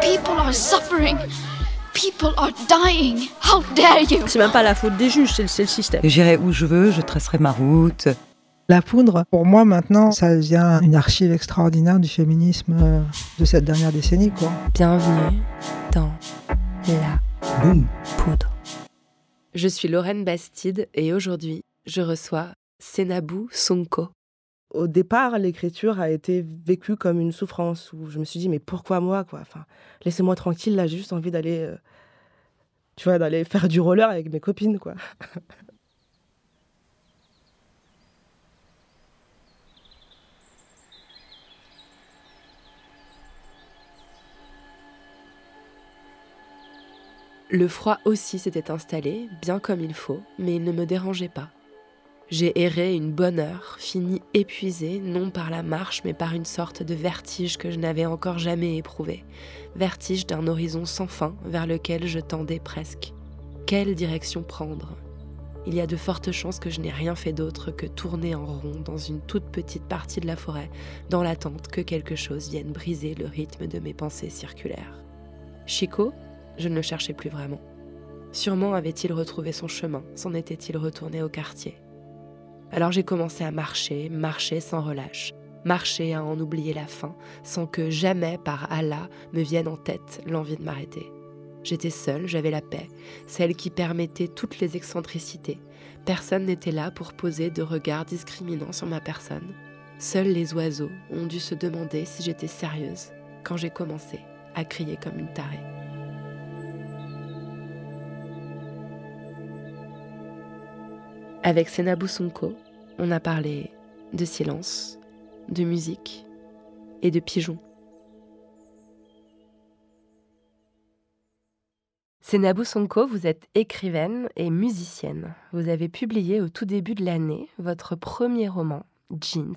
People are suffering. People are dying. How dare you? C'est même pas la faute des juges, c'est le, c'est le système. J'irai où je veux, je tracerai ma route. La poudre, pour moi maintenant, ça devient une archive extraordinaire du féminisme euh, de cette dernière décennie. Quoi. Bienvenue dans La Boum. Poudre. Je suis Lorraine Bastide et aujourd'hui, je reçois Senabou Sonko. Au départ, l'écriture a été vécue comme une souffrance où je me suis dit mais pourquoi moi quoi? Laissez-moi tranquille là, j'ai juste envie d'aller euh, tu vois d'aller faire du roller avec mes copines quoi. Le froid aussi s'était installé, bien comme il faut, mais il ne me dérangeait pas. J'ai erré une bonne heure, fini épuisée, non par la marche, mais par une sorte de vertige que je n'avais encore jamais éprouvé. Vertige d'un horizon sans fin vers lequel je tendais presque. Quelle direction prendre? Il y a de fortes chances que je n'ai rien fait d'autre que tourner en rond dans une toute petite partie de la forêt, dans l'attente que quelque chose vienne briser le rythme de mes pensées circulaires. Chico, je ne le cherchais plus vraiment. Sûrement avait-il retrouvé son chemin, s'en était-il retourné au quartier. Alors j'ai commencé à marcher, marcher sans relâche, marcher à en oublier la fin, sans que jamais par Allah me vienne en tête l'envie de m'arrêter. J'étais seule, j'avais la paix, celle qui permettait toutes les excentricités. Personne n'était là pour poser de regards discriminants sur ma personne. Seuls les oiseaux ont dû se demander si j'étais sérieuse quand j'ai commencé à crier comme une tarée. Avec Senabou Sonko, on a parlé de silence, de musique et de pigeons. Senabou Sonko, vous êtes écrivaine et musicienne. Vous avez publié au tout début de l'année votre premier roman, Jeans,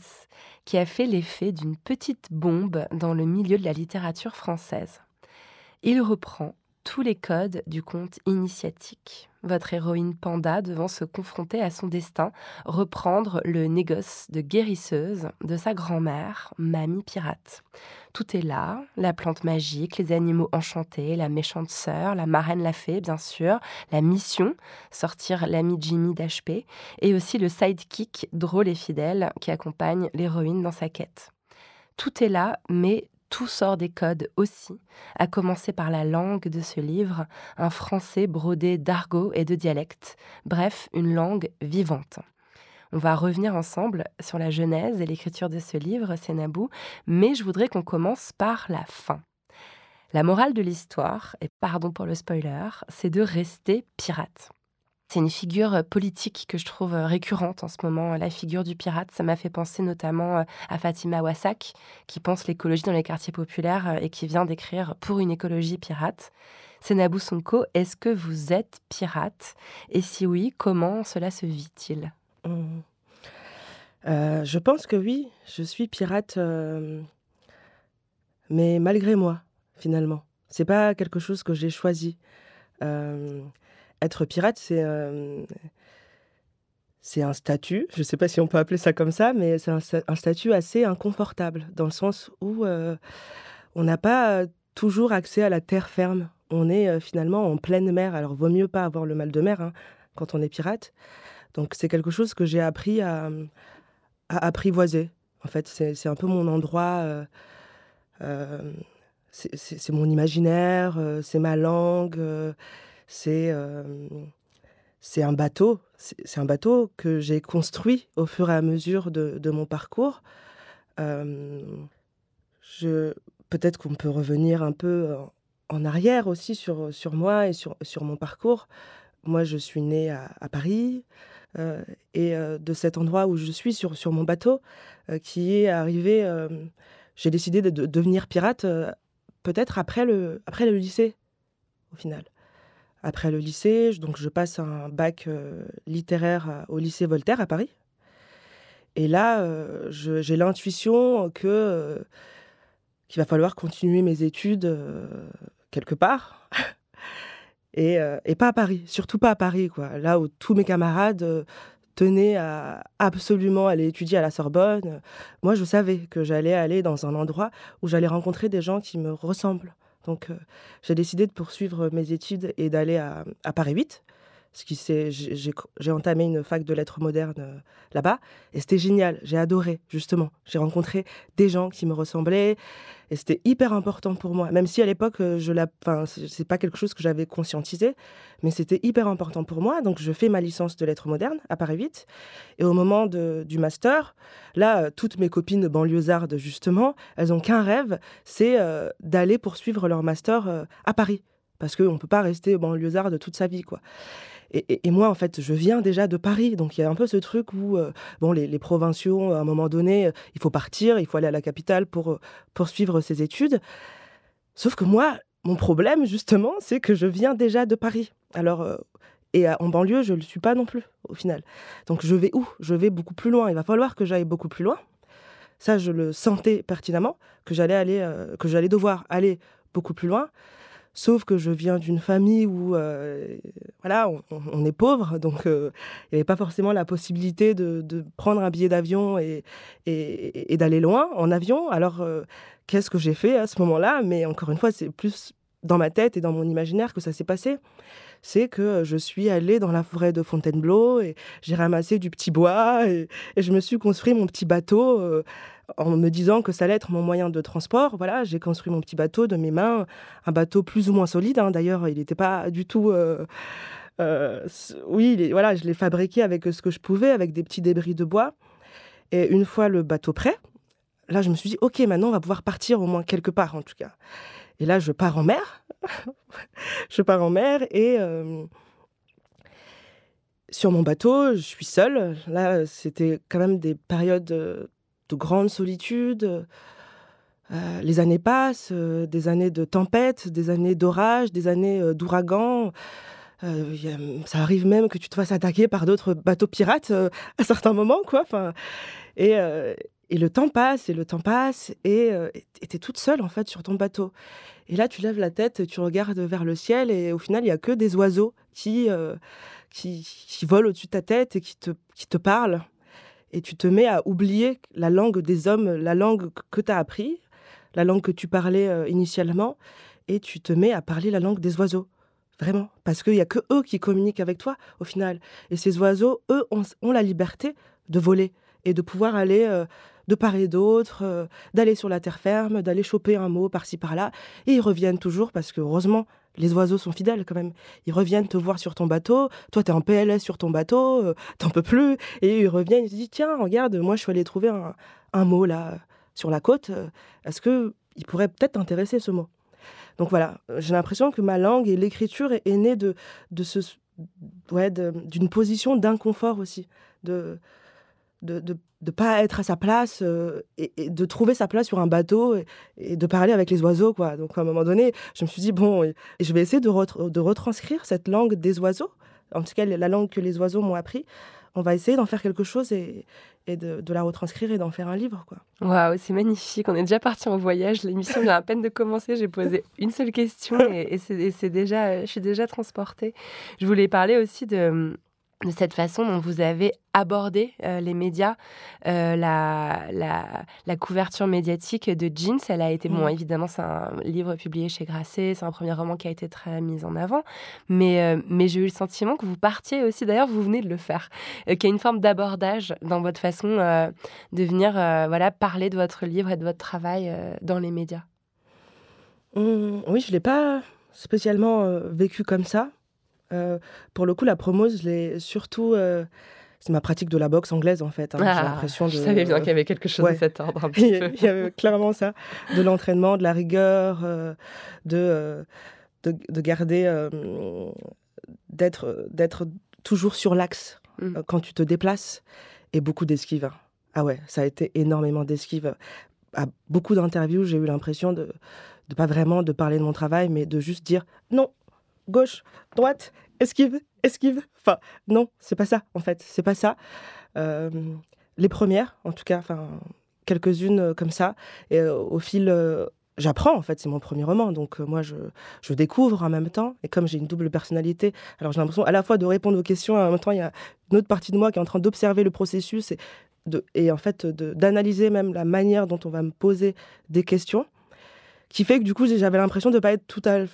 qui a fait l'effet d'une petite bombe dans le milieu de la littérature française. Il reprend tous les codes du conte initiatique. Votre héroïne Panda devant se confronter à son destin, reprendre le négoce de guérisseuse de sa grand-mère, Mamie Pirate. Tout est là, la plante magique, les animaux enchantés, la méchante sœur, la marraine la fée, bien sûr, la mission, sortir l'ami Jimmy d'HP, et aussi le sidekick drôle et fidèle qui accompagne l'héroïne dans sa quête. Tout est là, mais tout sort des codes aussi, à commencer par la langue de ce livre, un français brodé d'argot et de dialectes, bref, une langue vivante. On va revenir ensemble sur la genèse et l'écriture de ce livre, Sénabou, mais je voudrais qu'on commence par la fin. La morale de l'histoire, et pardon pour le spoiler, c'est de rester pirate. C'est une figure politique que je trouve récurrente en ce moment, la figure du pirate. Ça m'a fait penser notamment à Fatima Wassak, qui pense l'écologie dans les quartiers populaires et qui vient d'écrire Pour une écologie pirate. Sonko, est-ce que vous êtes pirate? Et si oui, comment cela se vit-il? Mmh. Euh, je pense que oui, je suis pirate, euh, mais malgré moi, finalement. C'est pas quelque chose que j'ai choisi. Euh, être pirate, c'est euh, c'est un statut. Je sais pas si on peut appeler ça comme ça, mais c'est un, sta- un statut assez inconfortable dans le sens où euh, on n'a pas toujours accès à la terre ferme. On est euh, finalement en pleine mer. Alors, vaut mieux pas avoir le mal de mer hein, quand on est pirate. Donc, c'est quelque chose que j'ai appris à, à apprivoiser. En fait, c'est un peu mon endroit. euh, euh, c'est- mon imaginaire, euh, c'est ma langue, euh, c'est euh, c'est un bateau. C'est un bateau que j'ai construit au fur et à mesure de, de mon parcours. Euh, peut-être qu'on peut revenir un peu en, arrière aussi sur, sur moi et sur, sur mon parcours. Moi, je suis née à, Paris. euh, et de cet endroit où je suis, sur, sur mon bateau, qui est arrivé, j'ai décidé de, de devenir pirate peut-être après le, après le lycée, au final. Après le lycée, donc je passe un bac littéraire au lycée Voltaire à Paris. Et là, j'ai l'intuition que qu'il va falloir continuer mes études quelque part. et, et, pas à Paris, surtout pas à Paris, quoi. Là où tous mes camarades tenait à absolument aller étudier à la Sorbonne. Moi, je savais que j'allais aller dans un endroit où j'allais rencontrer des gens qui me ressemblent. Donc, euh, j'ai décidé de poursuivre mes études et d'aller à, à Paris 8 ce qui j'ai entamé une fac de lettres modernes euh, là-bas et c'était génial. J'ai adoré justement. J'ai rencontré des gens qui me ressemblaient et c'était hyper important pour moi. Même si à l'époque euh, je la, enfin c'est pas quelque chose que j'avais conscientisé, mais c'était hyper important pour moi. Donc je fais ma licence de lettres modernes à Paris 8 et au moment du master, là euh, toutes mes copines banlieusardes justement, elles ont qu'un rêve, c'est d'aller poursuivre leur master à Paris parce qu'on ne peut pas rester banlieusard toute sa vie quoi. Et, moi, en fait, je viens déjà de Paris, donc il y a un peu ce truc où, euh, bon, les, provinciaux, à un moment donné, euh, il faut partir, il faut aller à la capitale pour euh, poursuivre ses études. Sauf que moi, mon problème, justement, c'est que je viens déjà de Paris. Alors, et en banlieue, je ne le suis pas non plus, au final. Donc, je vais où? Je vais beaucoup plus loin. Il va falloir que j'aille beaucoup plus loin. Ça, je le sentais pertinemment, que j'allais aller, que j'allais devoir aller beaucoup plus loin. Sauf que je viens d'une famille où, euh, voilà, on, est pauvre, donc euh, il n'y avait pas forcément la possibilité de, prendre un billet d'avion et, d'aller loin en avion. Alors, euh, qu'est-ce que j'ai fait à ce moment-là? Mais encore une fois, c'est plus dans ma tête et dans mon imaginaire que ça s'est passé. C'est que je suis allée dans la forêt de Fontainebleau et j'ai ramassé du petit bois et, je me suis construit mon petit bateau en me disant que ça allait être mon moyen de transport. Voilà, j'ai construit mon petit bateau de mes mains, un bateau plus ou moins solide. Hein. D'ailleurs, il n'était pas du tout. Euh, euh, oui, voilà, je l'ai fabriqué avec ce que je pouvais, avec des petits débris de bois. Et une fois le bateau prêt, là, je me suis dit, ok, maintenant, on va pouvoir partir au moins quelque part, en tout cas. Et là, je pars en mer. je pars en mer et euh, sur mon bateau, je suis seule. Là, c'était quand même des périodes de grande solitude. Euh, les années passent, euh, des années de tempête, des années d'orage, des années euh, d'ouragan. ça arrive même que tu te fasses attaquer par d'autres bateaux pirates à certains moments, quoi. Enfin, et, et, le temps passe, et le temps passe, et tu es toute seule, en fait, sur ton bateau. Et là, tu lèves la tête, tu regardes vers le ciel, et au final, il y a que des oiseaux qui, qui, qui volent au-dessus de ta tête et qui te, qui te parlent et tu te mets à oublier la langue des hommes, la langue que tu as appris, la langue que tu parlais euh, initialement, et tu te mets à parler la langue des oiseaux. Vraiment. Parce qu'il n'y a que eux qui communiquent avec toi, au final. Et ces oiseaux, eux, ont, la liberté de voler et de pouvoir aller euh, de part et d'autre, euh, d'aller sur la terre ferme, d'aller choper un mot par-ci par-là. Et ils reviennent toujours parce que, heureusement, les oiseaux sont fidèles quand même. Ils reviennent te voir sur ton bateau. Toi, tu es en PLS sur ton bateau, euh, t'en peux plus. Et ils reviennent, ils te disent Tiens, regarde, moi, je suis allé trouver un, mot là, sur la côte. Euh, est-ce qu'il pourrait peut-être t'intéresser ce mot? Donc voilà, j'ai l'impression que ma langue et l'écriture est, née de, de ce. Ouais, d'une position d'inconfort aussi. De, de, de pas être à sa place euh, et, de trouver sa place sur un bateau et, de parler avec les oiseaux quoi. Donc à un moment donné je me suis dit bon je vais essayer de, de retranscrire cette langue des oiseaux en tout cas la langue que les oiseaux m'ont appris. On va essayer d'en faire quelque chose et, de, la retranscrire et d'en faire un livre quoi. Waouh c'est magnifique. On est déjà parti en voyage. L'émission vient à peine de commencer. J'ai posé une seule question et, et c'est déjà je suis déjà transportée. Je voulais parler aussi de de cette façon dont vous avez abordé euh, les médias, euh, la, la, couverture médiatique de Jeans. Elle a été, bon, évidemment, c'est un livre publié chez Grasset, c'est un premier roman qui a été très mis en avant, mais, euh, mais j'ai eu le sentiment que vous partiez aussi, d'ailleurs, vous venez de le faire, qu'il y a une forme d'abordage dans votre façon de venir voilà, parler de votre livre et de votre travail dans les médias. Mmh, oui, je ne l'ai pas spécialement vécu comme ça. Euh, pour le coup, la promo, je l'ai surtout. Euh, c'est ma pratique de la boxe anglaise en fait. Hein. J'ai ah, l'impression de. Je savais bien qu'il y avait quelque chose de cet ordre. Il y avait clairement ça, de l'entraînement, de la rigueur, euh, de, de, garder, d'être d'être toujours sur l'axe mmh. quand tu te déplaces et beaucoup d'esquives. Hein. Ah ouais, ça a été énormément d'esquives à beaucoup d'interviews, j'ai eu l'impression de de pas vraiment de parler de mon travail, mais de juste dire non, gauche, droite, esquive, esquive. Enfin, non, c'est pas ça, en fait, c'est pas ça. Euh, les premières, en tout cas, enfin, quelques-unes euh, comme ça. Et euh, au fil, j'apprends, en fait, c'est mon premier roman. Donc, moi, je, découvre en même temps. Et comme j'ai une double personnalité, alors j'ai l'impression à la fois de répondre aux questions, et en même temps, il y a une autre partie de moi qui est en train d'observer le processus et en fait, d'analyser même la manière dont on va me poser des questions qui fait que du coup j'avais l'impression de ne pas être tout à,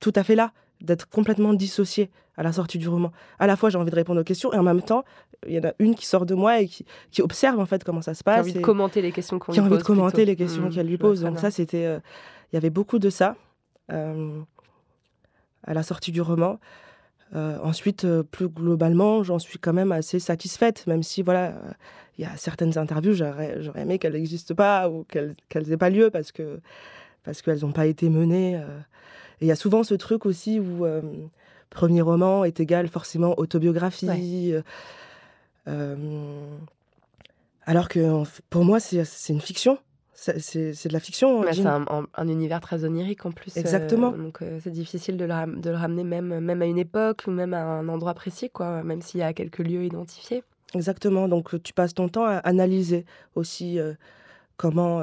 tout à fait là, d'être complètement dissocié à la sortie du roman. À la fois j'ai envie de répondre aux questions et en même temps il y en a une qui sort de moi et qui, qui observe en fait comment ça se passe. Qui a envie de commenter les questions qu'on lui pose. Qui a envie de commenter plutôt. les questions Mmh, qu'elle lui pose. Donc ça c'était, euh, il y avait beaucoup de ça euh, à la sortie du roman. Euh, ensuite, plus globalement, j'en suis quand même assez satisfaite, même si voilà, il y a certaines interviews, j'aurais j'aurais aimé qu'elles n'existent pas ou qu'elles qu'elles aient pas lieu parce que parce qu'elles n'ont pas été menées. Il y a souvent ce truc aussi où euh, premier roman est égal forcément autobiographie. euh, euh, alors que pour moi, c'est une fiction. C'est de la fiction. Ouais, Jean. c'est un, un- un univers très onirique en plus. euh, Exactement. donc euh, c'est difficile de le, ram- de le ramener même, même à une époque ou même à un endroit précis, quoi, même s'il y a quelques lieux identifiés. Exactement. Donc, tu passes ton temps à analyser aussi euh, comment,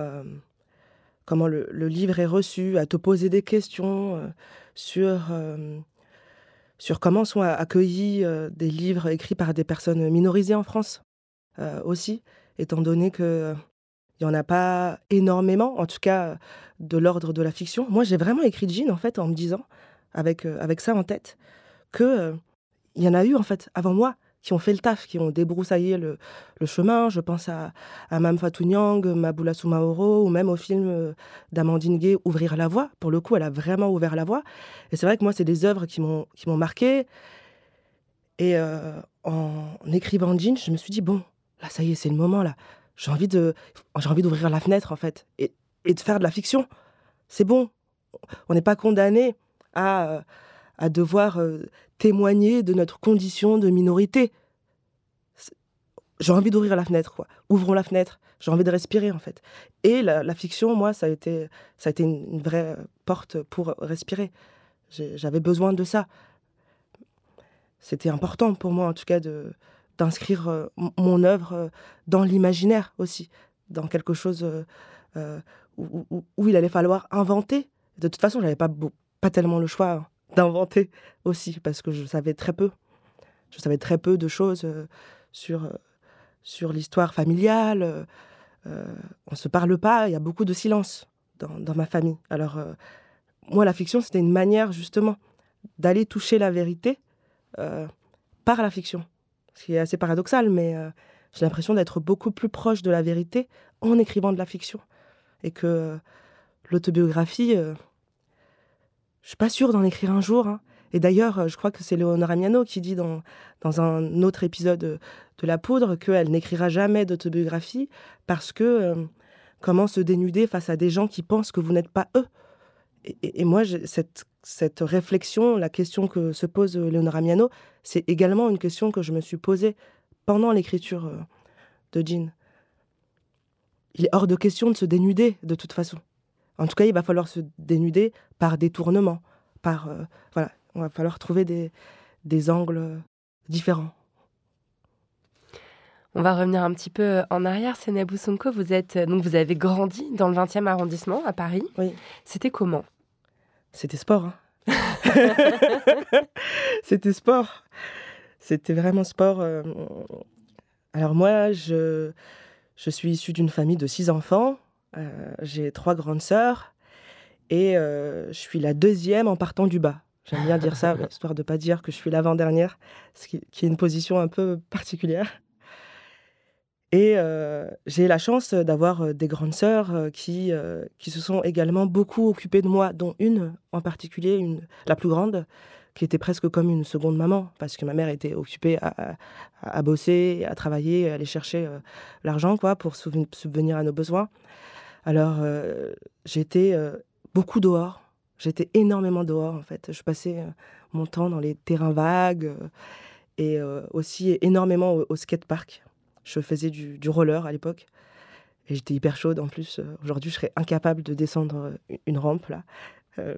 comment le, livre est reçu, à te poser des questions euh, sur, euh, sur comment sont accueillis euh, des livres écrits par des personnes minorisées en France aussi, étant donné que il n'y en a pas énormément, en tout cas de l'ordre de la fiction. Moi, j'ai vraiment écrit Jean, en fait, en me disant, avec, avec ça en tête, que euh, il y en a eu, en fait, avant moi, qui ont fait le taf, qui ont débroussaillé le, chemin. Je pense à, à Mam Fatou Niang, Maboula Soumaoro, ou même au film euh, d'Amandine Gay, Ouvrir la voie. Pour le coup, elle a vraiment ouvert la voie. Et c'est vrai que moi, c'est des œuvres qui m'ont marqué. Et euh, en écrivant Jean, je me suis dit, bon, là, ça y est, c'est le moment, là. J'ai envie d'ouvrir la fenêtre, en fait, et, et de faire de la fiction. C'est bon. On n'est pas condamné à, euh, à devoir euh, témoigner de notre condition de minorité. J'ai envie d'ouvrir la fenêtre, quoi. Ouvrons la fenêtre. J'ai envie de respirer, en fait. Et la, fiction, moi, ça a été, ça a été une, vraie porte pour respirer. J'avais besoin de ça. C'était important pour moi, en tout cas, d'inscrire euh, mon œuvre euh, dans l'imaginaire aussi, dans quelque chose où, où- il allait falloir inventer. De toute façon, j'avais pas pas tellement le choix hein, d'inventer aussi parce que je savais très peu. Je savais très peu de choses euh, sur euh, sur l'histoire familiale. euh, on se parle pas. Il y a beaucoup de silence dans, dans ma famille. Alors moi, la fiction, c'était une manière justement d'aller toucher la vérité par la fiction. Ce qui est assez paradoxal, mais j'ai l'impression d'être beaucoup plus proche de la vérité en écrivant de la fiction. Et que l'autobiographie, je suis pas sûre d'en écrire un jour. hein. Et d'ailleurs, je crois que c'est Leonora Miano qui dit dans, dans un autre épisode de, La Poudre qu'elle n'écrira jamais d'autobiographie parce que euh, comment se dénuder face à des gens qui pensent que vous n'êtes pas eux et, moi, cette, cette réflexion, la question que se pose euh, Leonora Miano, c'est également une question que je me suis posée pendant l'écriture euh, de Jean. Il est hors de question de se dénuder de toute façon. En tout cas, il va falloir se dénuder par détournement, par euh, voilà, on va falloir trouver des, des angles euh, différents. On va revenir un petit peu en arrière. Senabou Sonko, vous êtes donc vous avez grandi dans le 20e arrondissement à Paris. Oui. C'était comment? C'était sport. hein. C'était sport. C'était vraiment sport. euh. Alors moi, je, je suis issue d'une famille de six enfants. Euh, J'ai trois grandes sœurs et euh, je suis la deuxième en partant du bas. J'aime bien dire ça, histoire de pas dire que je suis l'avant-dernière, ce qui, qui est une position un peu particulière. Et euh, j'ai la chance d'avoir des grandes sœurs qui, euh, qui se sont également beaucoup occupées de moi, dont une en particulier, une, la plus grande, qui était presque comme une seconde maman, parce que ma mère était occupée à, à, à bosser, à travailler, à aller chercher euh, l'argent quoi pour subvenir à nos besoins. Alors euh, j'étais euh, beaucoup dehors, j'étais énormément dehors en fait. Je passais euh, mon temps dans les terrains vagues et aussi énormément au, au skatepark. Je faisais du, du roller à l'époque. et j'étais hyper chaude en plus. Aujourd'hui, je serais incapable de descendre une rampe là.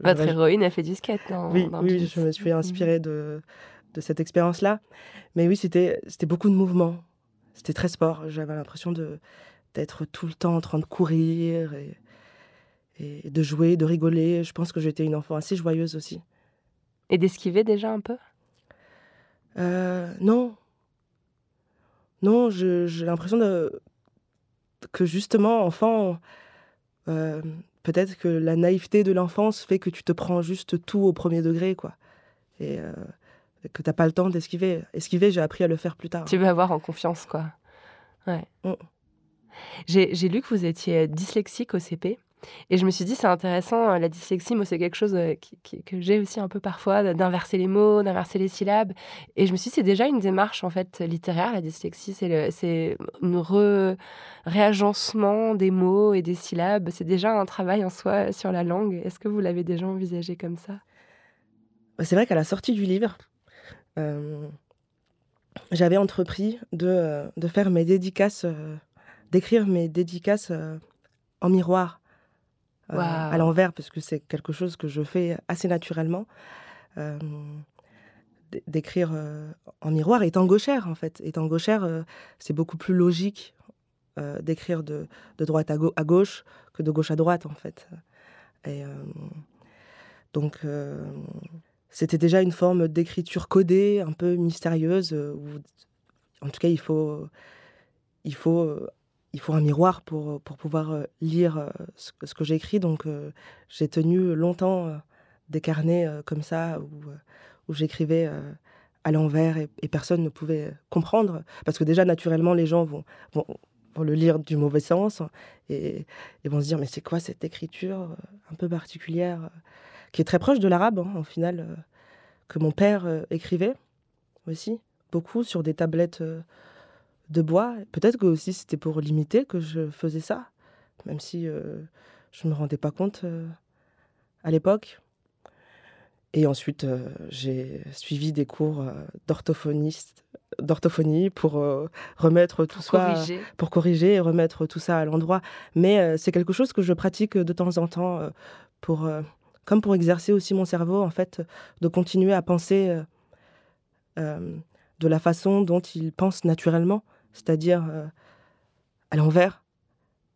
Votre héroïne a fait du skate, non Oui, oui je me suis inspirée de, de cette expérience-là. Mais oui, c'était beaucoup de mouvements. C'était très sport. J'avais l'impression d'être tout le temps en train de courir et, et de jouer, de rigoler. Je pense que j'étais une enfant assez joyeuse aussi. Et d'esquiver déjà un peu? Euh, Non. Non, j'ai l'impression de... que justement, enfant, euh, peut-être que la naïveté de l'enfance fait que tu te prends juste tout au premier degré, quoi. Et euh, que t'as pas le temps d'esquiver. Esquiver, j'ai appris à le faire plus tard. Tu veux avoir en confiance, quoi. Ouais. Mm. J'ai lu que vous étiez dyslexique au CP. Et je me suis dit, c'est intéressant, euh, la dyslexie, moi, c'est quelque chose euh, que j'ai aussi un peu parfois, d'inverser les mots, d'inverser les syllabes. Et je me suis dit, c'est déjà une démarche, en fait, littéraire, la dyslexie. C'est un réagencement des mots et des syllabes. C'est déjà un travail en soi sur la langue. Est-ce que vous l'avez déjà envisagé comme ça? C'est vrai qu'à la sortie du livre, euh, j'avais entrepris de, de, faire mes dédicaces, d'écrire mes dédicaces en miroir euh, à l'envers, parce que c'est quelque chose que je fais assez naturellement. Euh, d'écrire euh, en miroir, étant gauchère, en fait. Étant gauchère, c'est beaucoup plus logique d'écrire de, de, droite à, à, gauche que de gauche à droite, en fait. Et donc, c'était déjà une forme d'écriture codée, un peu mystérieuse, où, en tout cas, il faut, il faut il faut un miroir pour, pour pouvoir euh, lire euh, ce, que j'écris. Donc, euh, j'ai tenu longtemps des carnets comme ça où, j'écrivais à l'envers et, personne ne pouvait comprendre. Parce que déjà, naturellement, les gens vont, vont, le lire du mauvais sens et, vont se dire Mais c'est quoi cette écriture un peu particulière qui est très proche de l'arabe, hein, au final, que mon père écrivait aussi, beaucoup sur des tablettes de bois. Peut-être que aussi c'était pour limiter que je faisais ça, même si euh, je ne me rendais pas compte euh, à l'époque. Et ensuite, euh, j'ai suivi des cours d'orthophoniste, d'orthophonie pour remettre tout ça, pour corriger et remettre tout ça à l'endroit. Mais c'est quelque chose que je pratique de temps en temps pour, comme pour exercer aussi mon cerveau, en fait, de continuer à penser de la façon dont il pense naturellement c'est-à-dire euh, à l'envers.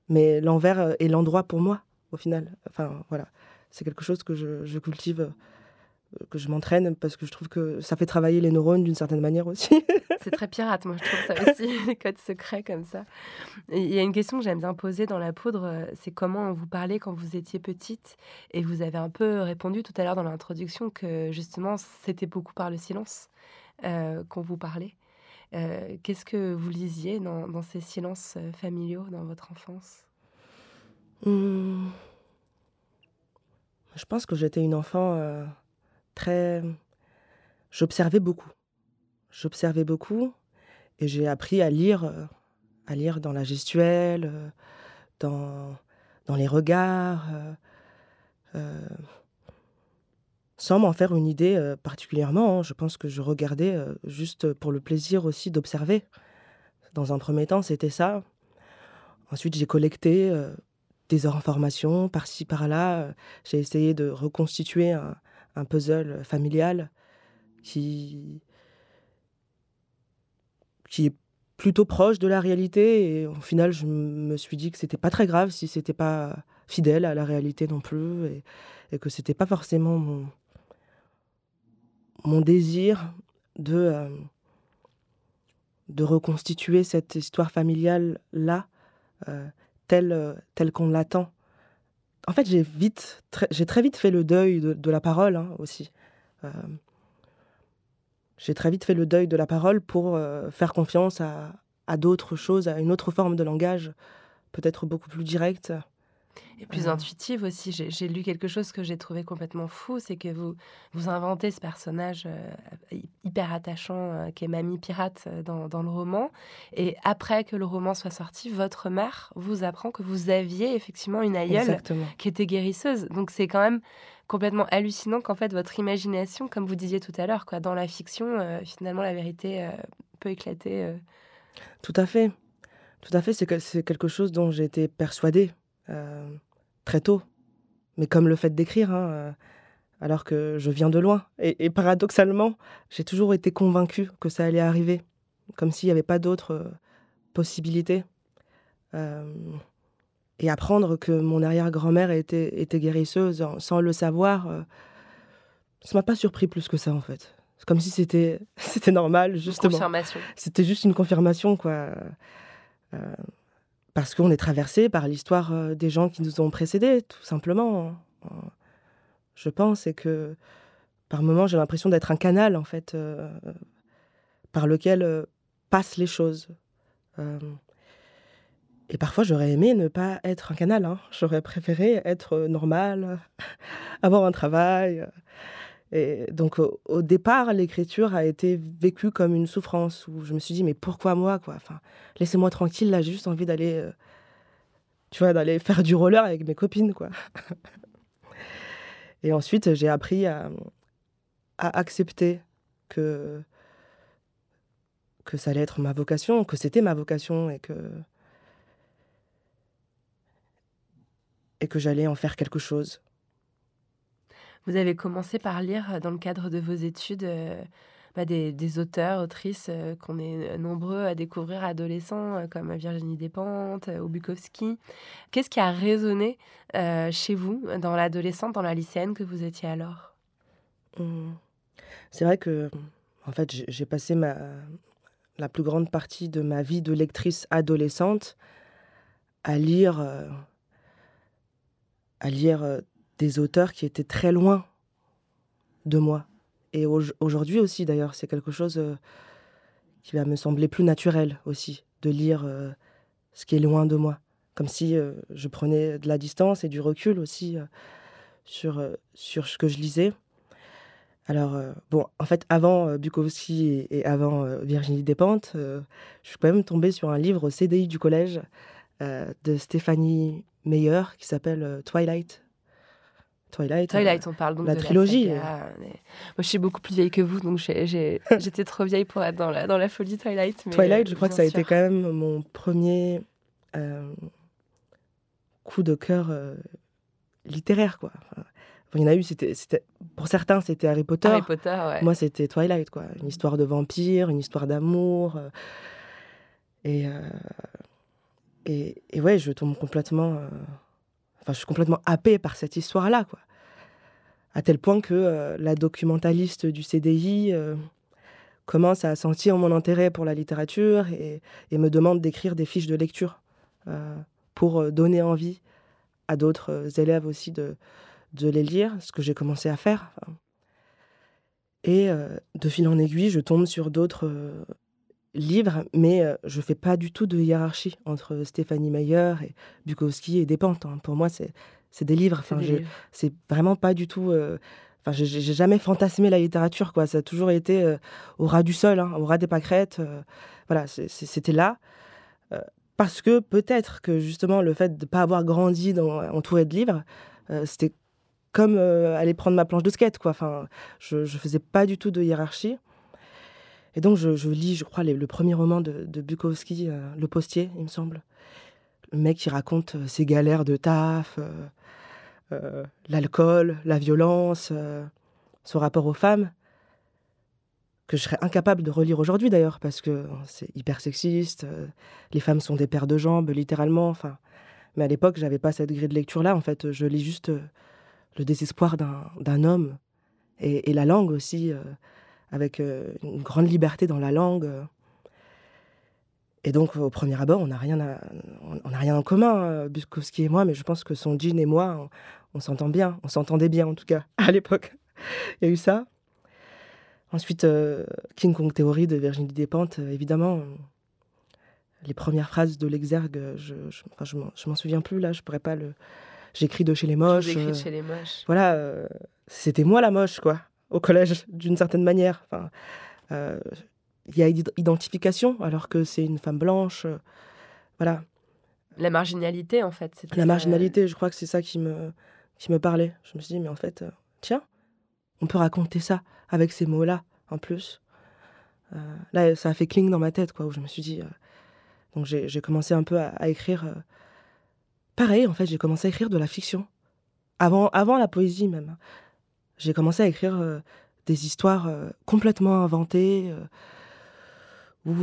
Mais l'envers euh, est l'endroit pour moi, au final. Enfin, voilà. C'est quelque chose que je, cultive, euh, que je m'entraîne, parce que je trouve que ça fait travailler les neurones d'une certaine manière aussi. c'est très pirate, moi, je trouve ça aussi, les codes secrets comme ça. Il y a une question que j'aime bien poser dans la poudre, c'est comment vous parlez quand vous étiez petite. Et vous avez un peu répondu tout à l'heure dans l'introduction que justement, c'était beaucoup par le silence qu'on vous parlait. Euh, qu'est-ce que vous lisiez dans, ces silences euh, familiaux dans votre enfance? Mmh. Je pense que j'étais une enfant euh, très... J'observais beaucoup. J'observais beaucoup et j'ai appris à lire, à lire dans la gestuelle, dans, dans les regards sans m'en faire une idée euh, particulièrement. Hein. Je pense que je regardais euh, juste pour le plaisir aussi d'observer. Dans un premier temps, c'était ça. Ensuite, j'ai collecté euh, des informations par-ci, par-là. J'ai essayé de reconstituer un, puzzle familial qui, qui est plutôt proche de la réalité. Et au final, je me suis dit que c'était pas très grave si c'était pas fidèle à la réalité non plus. Et, et que c'était pas forcément mon, mon désir de, euh, de reconstituer cette histoire familiale-là, euh, telle, euh, telle qu'on l'attend. En fait, j'ai vite, j'ai très vite fait le deuil de, la parole hein, aussi. j'ai très vite fait le deuil de la parole pour faire confiance à, à d'autres choses, à une autre forme de langage, peut-être beaucoup plus directe, et plus ah. intuitive aussi. J'ai lu quelque chose que j'ai trouvé complètement fou, c'est que vous, vous inventez ce personnage euh, hyper attachant euh, qui est Mamie Pirate euh, dans, dans, le roman. Et après que le roman soit sorti, votre mère vous apprend que vous aviez effectivement une aïeule qui était guérisseuse. Donc c'est quand même complètement hallucinant qu'en fait votre imagination, comme vous disiez tout à l'heure, quoi, dans la fiction, finalement la vérité peut éclater. Tout à fait. Tout à fait, c'est quelque chose dont j'ai été persuadée très tôt. Mais comme le fait d'écrire, hein, alors que je viens de loin. Et, paradoxalement, j'ai toujours été convaincue que ça allait arriver, comme s'il n'y avait pas d'autres possibilités. et apprendre que mon arrière-grand-mère était, était guérisseuse sans le savoir, ça m'a pas surpris plus que ça en fait. C'est comme si c'était c'était normal justement. C'était juste une confirmation quoi. Euh, parce qu'on est traversé par l'histoire euh, des gens qui nous ont précédés, tout simplement. Je pense et que par moments j'ai l'impression d'être un canal en fait euh, par lequel passent les choses. et parfois j'aurais aimé ne pas être un canal. Hein. J'aurais préféré être normal, avoir un travail. Et donc au, départ, l'écriture a été vécue comme une souffrance où je me suis dit mais pourquoi moi quoi? Laissez-moi tranquille là, j'ai juste envie d'aller euh, tu vois d'aller faire du roller avec mes copines quoi. Et ensuite, j'ai appris à, à, accepter que que ça allait être ma vocation, que c'était ma vocation et que et que j'allais en faire quelque chose. Vous avez commencé par lire euh, dans le cadre de vos études euh, bah, des, auteurs, autrices euh, qu'on est nombreux à découvrir adolescents, comme Virginie Despentes ou Bukowski. Qu'est-ce qui a résonné chez vous dans l'adolescente, dans la lycéenne que vous étiez alors? Mmh. C'est vrai que, en fait, j'ai passé la plus grande partie de ma vie de lectrice adolescente à lire, à lire des auteurs qui étaient très loin de moi. Et aujourd'hui aussi, d'ailleurs, c'est quelque chose euh, qui va me sembler plus naturel aussi, de lire euh, ce qui est loin de moi. Comme si euh, je prenais de la distance et du recul aussi sur, sur ce que je lisais. Alors, bon, en fait, avant Bukowski et, avant Virginie Despentes, je suis quand même tombée sur un livre au CDI du collège de Stéphanie Meyer qui s'appelle Twilight Twilight. Twilight, on parle donc la trilogie. Moi, je suis beaucoup plus vieille que vous, donc j'étais trop vieille pour être dans la, dans la folie Twilight. Twilight, je crois que ça a été quand même mon premier euh, coup de cœur euh, littéraire, quoi. il y en a eu, c'était, pour certains, c'était Harry Potter. Harry Potter, ouais. Moi, c'était Twilight, quoi. Une histoire de vampire, une histoire d'amour. Euh, et, et, et, ouais, je tombe complètement je suis complètement happée par cette histoire-là, quoi. À tel point que euh, la documentaliste du CDI euh, commence à sentir mon intérêt pour la littérature et, me demande d'écrire des fiches de lecture euh, pour donner envie à d'autres élèves aussi de les lire, ce que j'ai commencé à faire. Et de fil en aiguille, je tombe sur d'autres livres, mais je fais pas du tout de hiérarchie entre Stéphanie Meyer et Bukowski et Despentes. Hein. Pour moi, c'est des livres. Enfin, c'est vraiment pas du tout. Enfin, j'ai jamais fantasmé la littérature, quoi. Ça a toujours été au ras du sol, hein, au ras des pâquerettes. voilà, c'était là. parce que peut-être que justement le fait de ne pas avoir grandi dans, entouré de livres, c'était comme aller prendre ma planche de skate, quoi. Enfin, je, ne faisais pas du tout de hiérarchie. Et donc, je, lis, je crois, le premier roman de, Bukowski, euh, Le Postier, il me semble. Le mec qui raconte euh, ses galères de taf, euh, l'alcool, la violence, son rapport aux femmes, que je serais incapable de relire aujourd'hui d'ailleurs, parce que c'est hyper sexiste, les femmes sont des paires de jambes, littéralement. Enfin, mais à l'époque, j'avais pas cette grille de lecture-là. En fait, je lis juste le désespoir d'un homme et, et, la langue aussi avec euh, une grande liberté dans la langue. Euh. Et donc, au premier abord, on n'a rien, on, rien en commun, euh, Bukowski et moi, mais je pense que son jean et moi, on, s'entend bien, on s'entendait bien en tout cas, à l'époque. Il y a eu ça. Ensuite, King Kong Theory de Virginie Despentes, évidemment. Les premières phrases de l'exergue, je, je, je m'en souviens plus là, je pourrais pas le. J'écris de chez les moches. chez les moches. Voilà, c'était moi la moche, quoi au collège d'une certaine manière. Enfin, euh, il y a identification alors que c'est une femme blanche. Euh, voilà. La marginalité, en fait. La marginalité, je crois que c'est ça qui me, qui me parlait. Je me suis dit, mais en fait, euh, tiens, on peut raconter ça avec ces mots-là, en plus. là, ça a fait cling dans ma tête, quoi, où je me suis dit, Donc j'ai commencé un peu à, écrire. pareil, en fait, j'ai commencé à écrire de la fiction. Avant, avant la poésie même. J'ai commencé à écrire des histoires complètement inventées où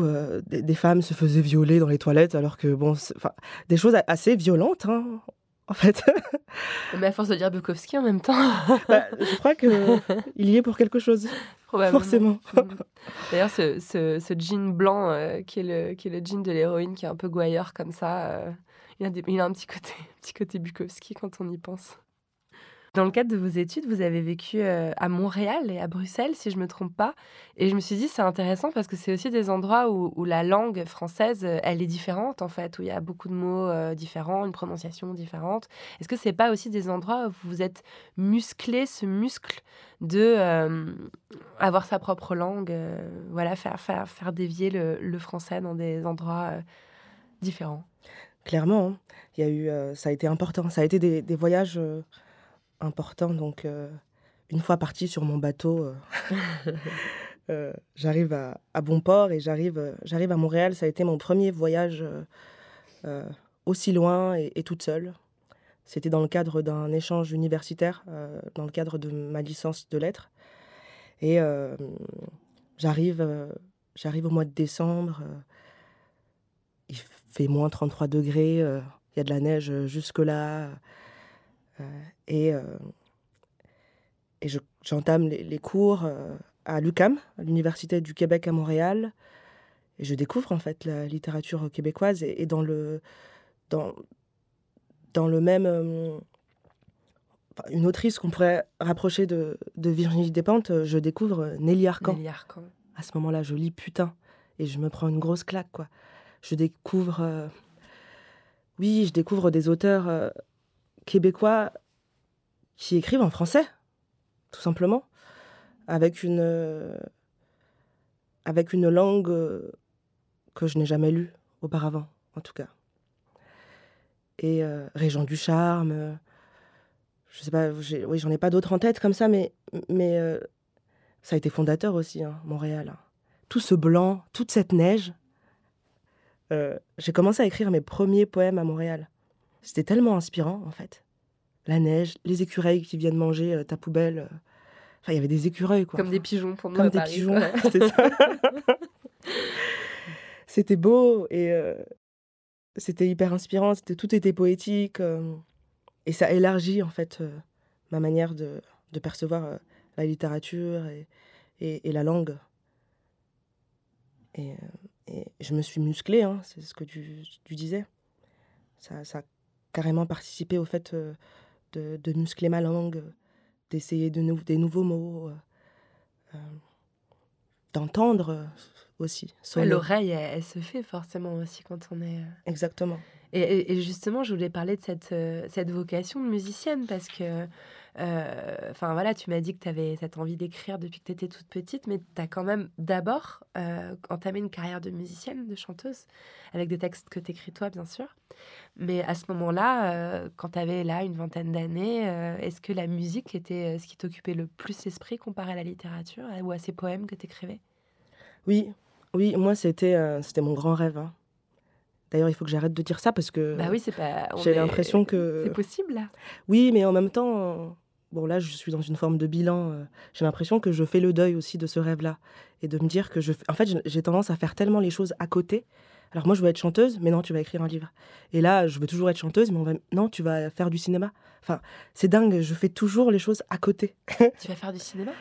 des, femmes se faisaient violer dans les toilettes, alors que, bon, des choses assez violentes, hein, en fait. Mais à force de dire Bukowski en même temps. Bah, je crois qu'il y est pour quelque chose. Forcément. D'ailleurs, ce, ce, jean blanc euh, qui, est le, qui est le jean de l'héroïne, qui est un peu gouailleur comme ça, euh, il, a il, a un petit côté, petit côté Bukowski quand on y pense. Dans le cadre de vos études, vous avez vécu euh, à Montréal et à Bruxelles, si je ne me trompe pas. Et je me suis dit, c'est intéressant parce que c'est aussi des endroits où, la langue française, euh, elle est différente, en fait, où il y a beaucoup de mots euh, différents, une prononciation différente. Est-ce que ce n'est pas aussi des endroits où vous êtes musclé, ce muscle de avoir sa propre langue, voilà, faire, faire, faire dévier le, français dans des endroits différents? Clairement, hein. il y a eu, ça a été important. Ça a été des voyages important. Donc, euh, une fois parti sur mon bateau, euh, euh, j'arrive à, bon port et j'arrive, j'arrive à Montréal. Ça a été mon premier voyage aussi loin et, toute seule. C'était dans le cadre d'un échange universitaire, dans le cadre de ma licence de lettres. Et j'arrive, j'arrive au mois de décembre. il fait moins 33 degrés. Il y a de la neige jusque-là. Euh, et, euh, et j'entame les, cours euh, à l'UCAM, à l'Université du Québec à Montréal. Et je découvre en fait la littérature québécoise et, dans le dans dans le même une autrice qu'on pourrait rapprocher de, de, Virginie Despentes, je découvre Nelly Arcan. Nelly Arcan. À ce moment-là, je lis putain et je me prends une grosse claque quoi. Je découvre oui, je découvre des auteurs québécois qui écrivent en français, tout simplement, avec une, euh, langue euh, que je n'ai jamais lue auparavant, en tout cas. Et euh, Régent du Charme, je sais pas, oui, j'en ai pas d'autres en tête comme ça, mais, mais ça a été fondateur aussi, hein, Montréal. Hein. Tout ce blanc, toute cette neige. j'ai commencé à écrire mes premiers poèmes à Montréal. C'était tellement inspirant, en fait. La neige, les écureuils qui viennent manger euh, ta poubelle. Euh. Enfin, il y avait des écureuils, quoi. Comme des pigeons pour nous Comme des pigeons, c'était beau et euh, c'était hyper inspirant. C'était, tout était poétique. et ça élargit, en fait, ma manière de, de percevoir la littérature et, et, la langue. Et, et, je me suis musclée, hein, c'est ce que tu, tu disais. Ça, ça carrément participé au fait euh, de, muscler ma langue, d'essayer de des nouveaux mots, euh, euh, d'entendre aussi. L'oreille, elle, se fait forcément aussi quand on est. Exactement. Et, justement, je voulais parler de cette, cette vocation de musicienne parce que enfin voilà, tu m'as dit que tu avais cette envie d'écrire depuis que tu étais toute petite, mais tu as quand même d'abord euh, entamé une carrière de musicienne, de chanteuse, avec des textes que tu écris toi, bien sûr. Mais à ce moment-là, euh, quand tu avais là une vingtaine d'années, est-ce que la musique était ce qui t'occupait le plus l'esprit comparé à la littérature ou à ces poèmes que tu écrivais Oui, oui, moi c'était c'était mon grand rêve. Hein. D'ailleurs, il faut que j'arrête de dire ça parce que bah oui, c'est pas. J'ai l'impression que c'est possible là. Oui, mais en même temps, bon là je suis dans une forme de bilan, euh, j'ai l'impression que je fais le deuil aussi de ce rêve-là et de me dire que je en fait j'ai tendance à faire tellement les choses à côté. Alors moi je veux être chanteuse, mais non, tu vas écrire un livre. Et là, je veux toujours être chanteuse, mais on va... non, tu vas faire du cinéma. Enfin, c'est dingue, je fais toujours les choses à côté. tu vas faire du cinéma?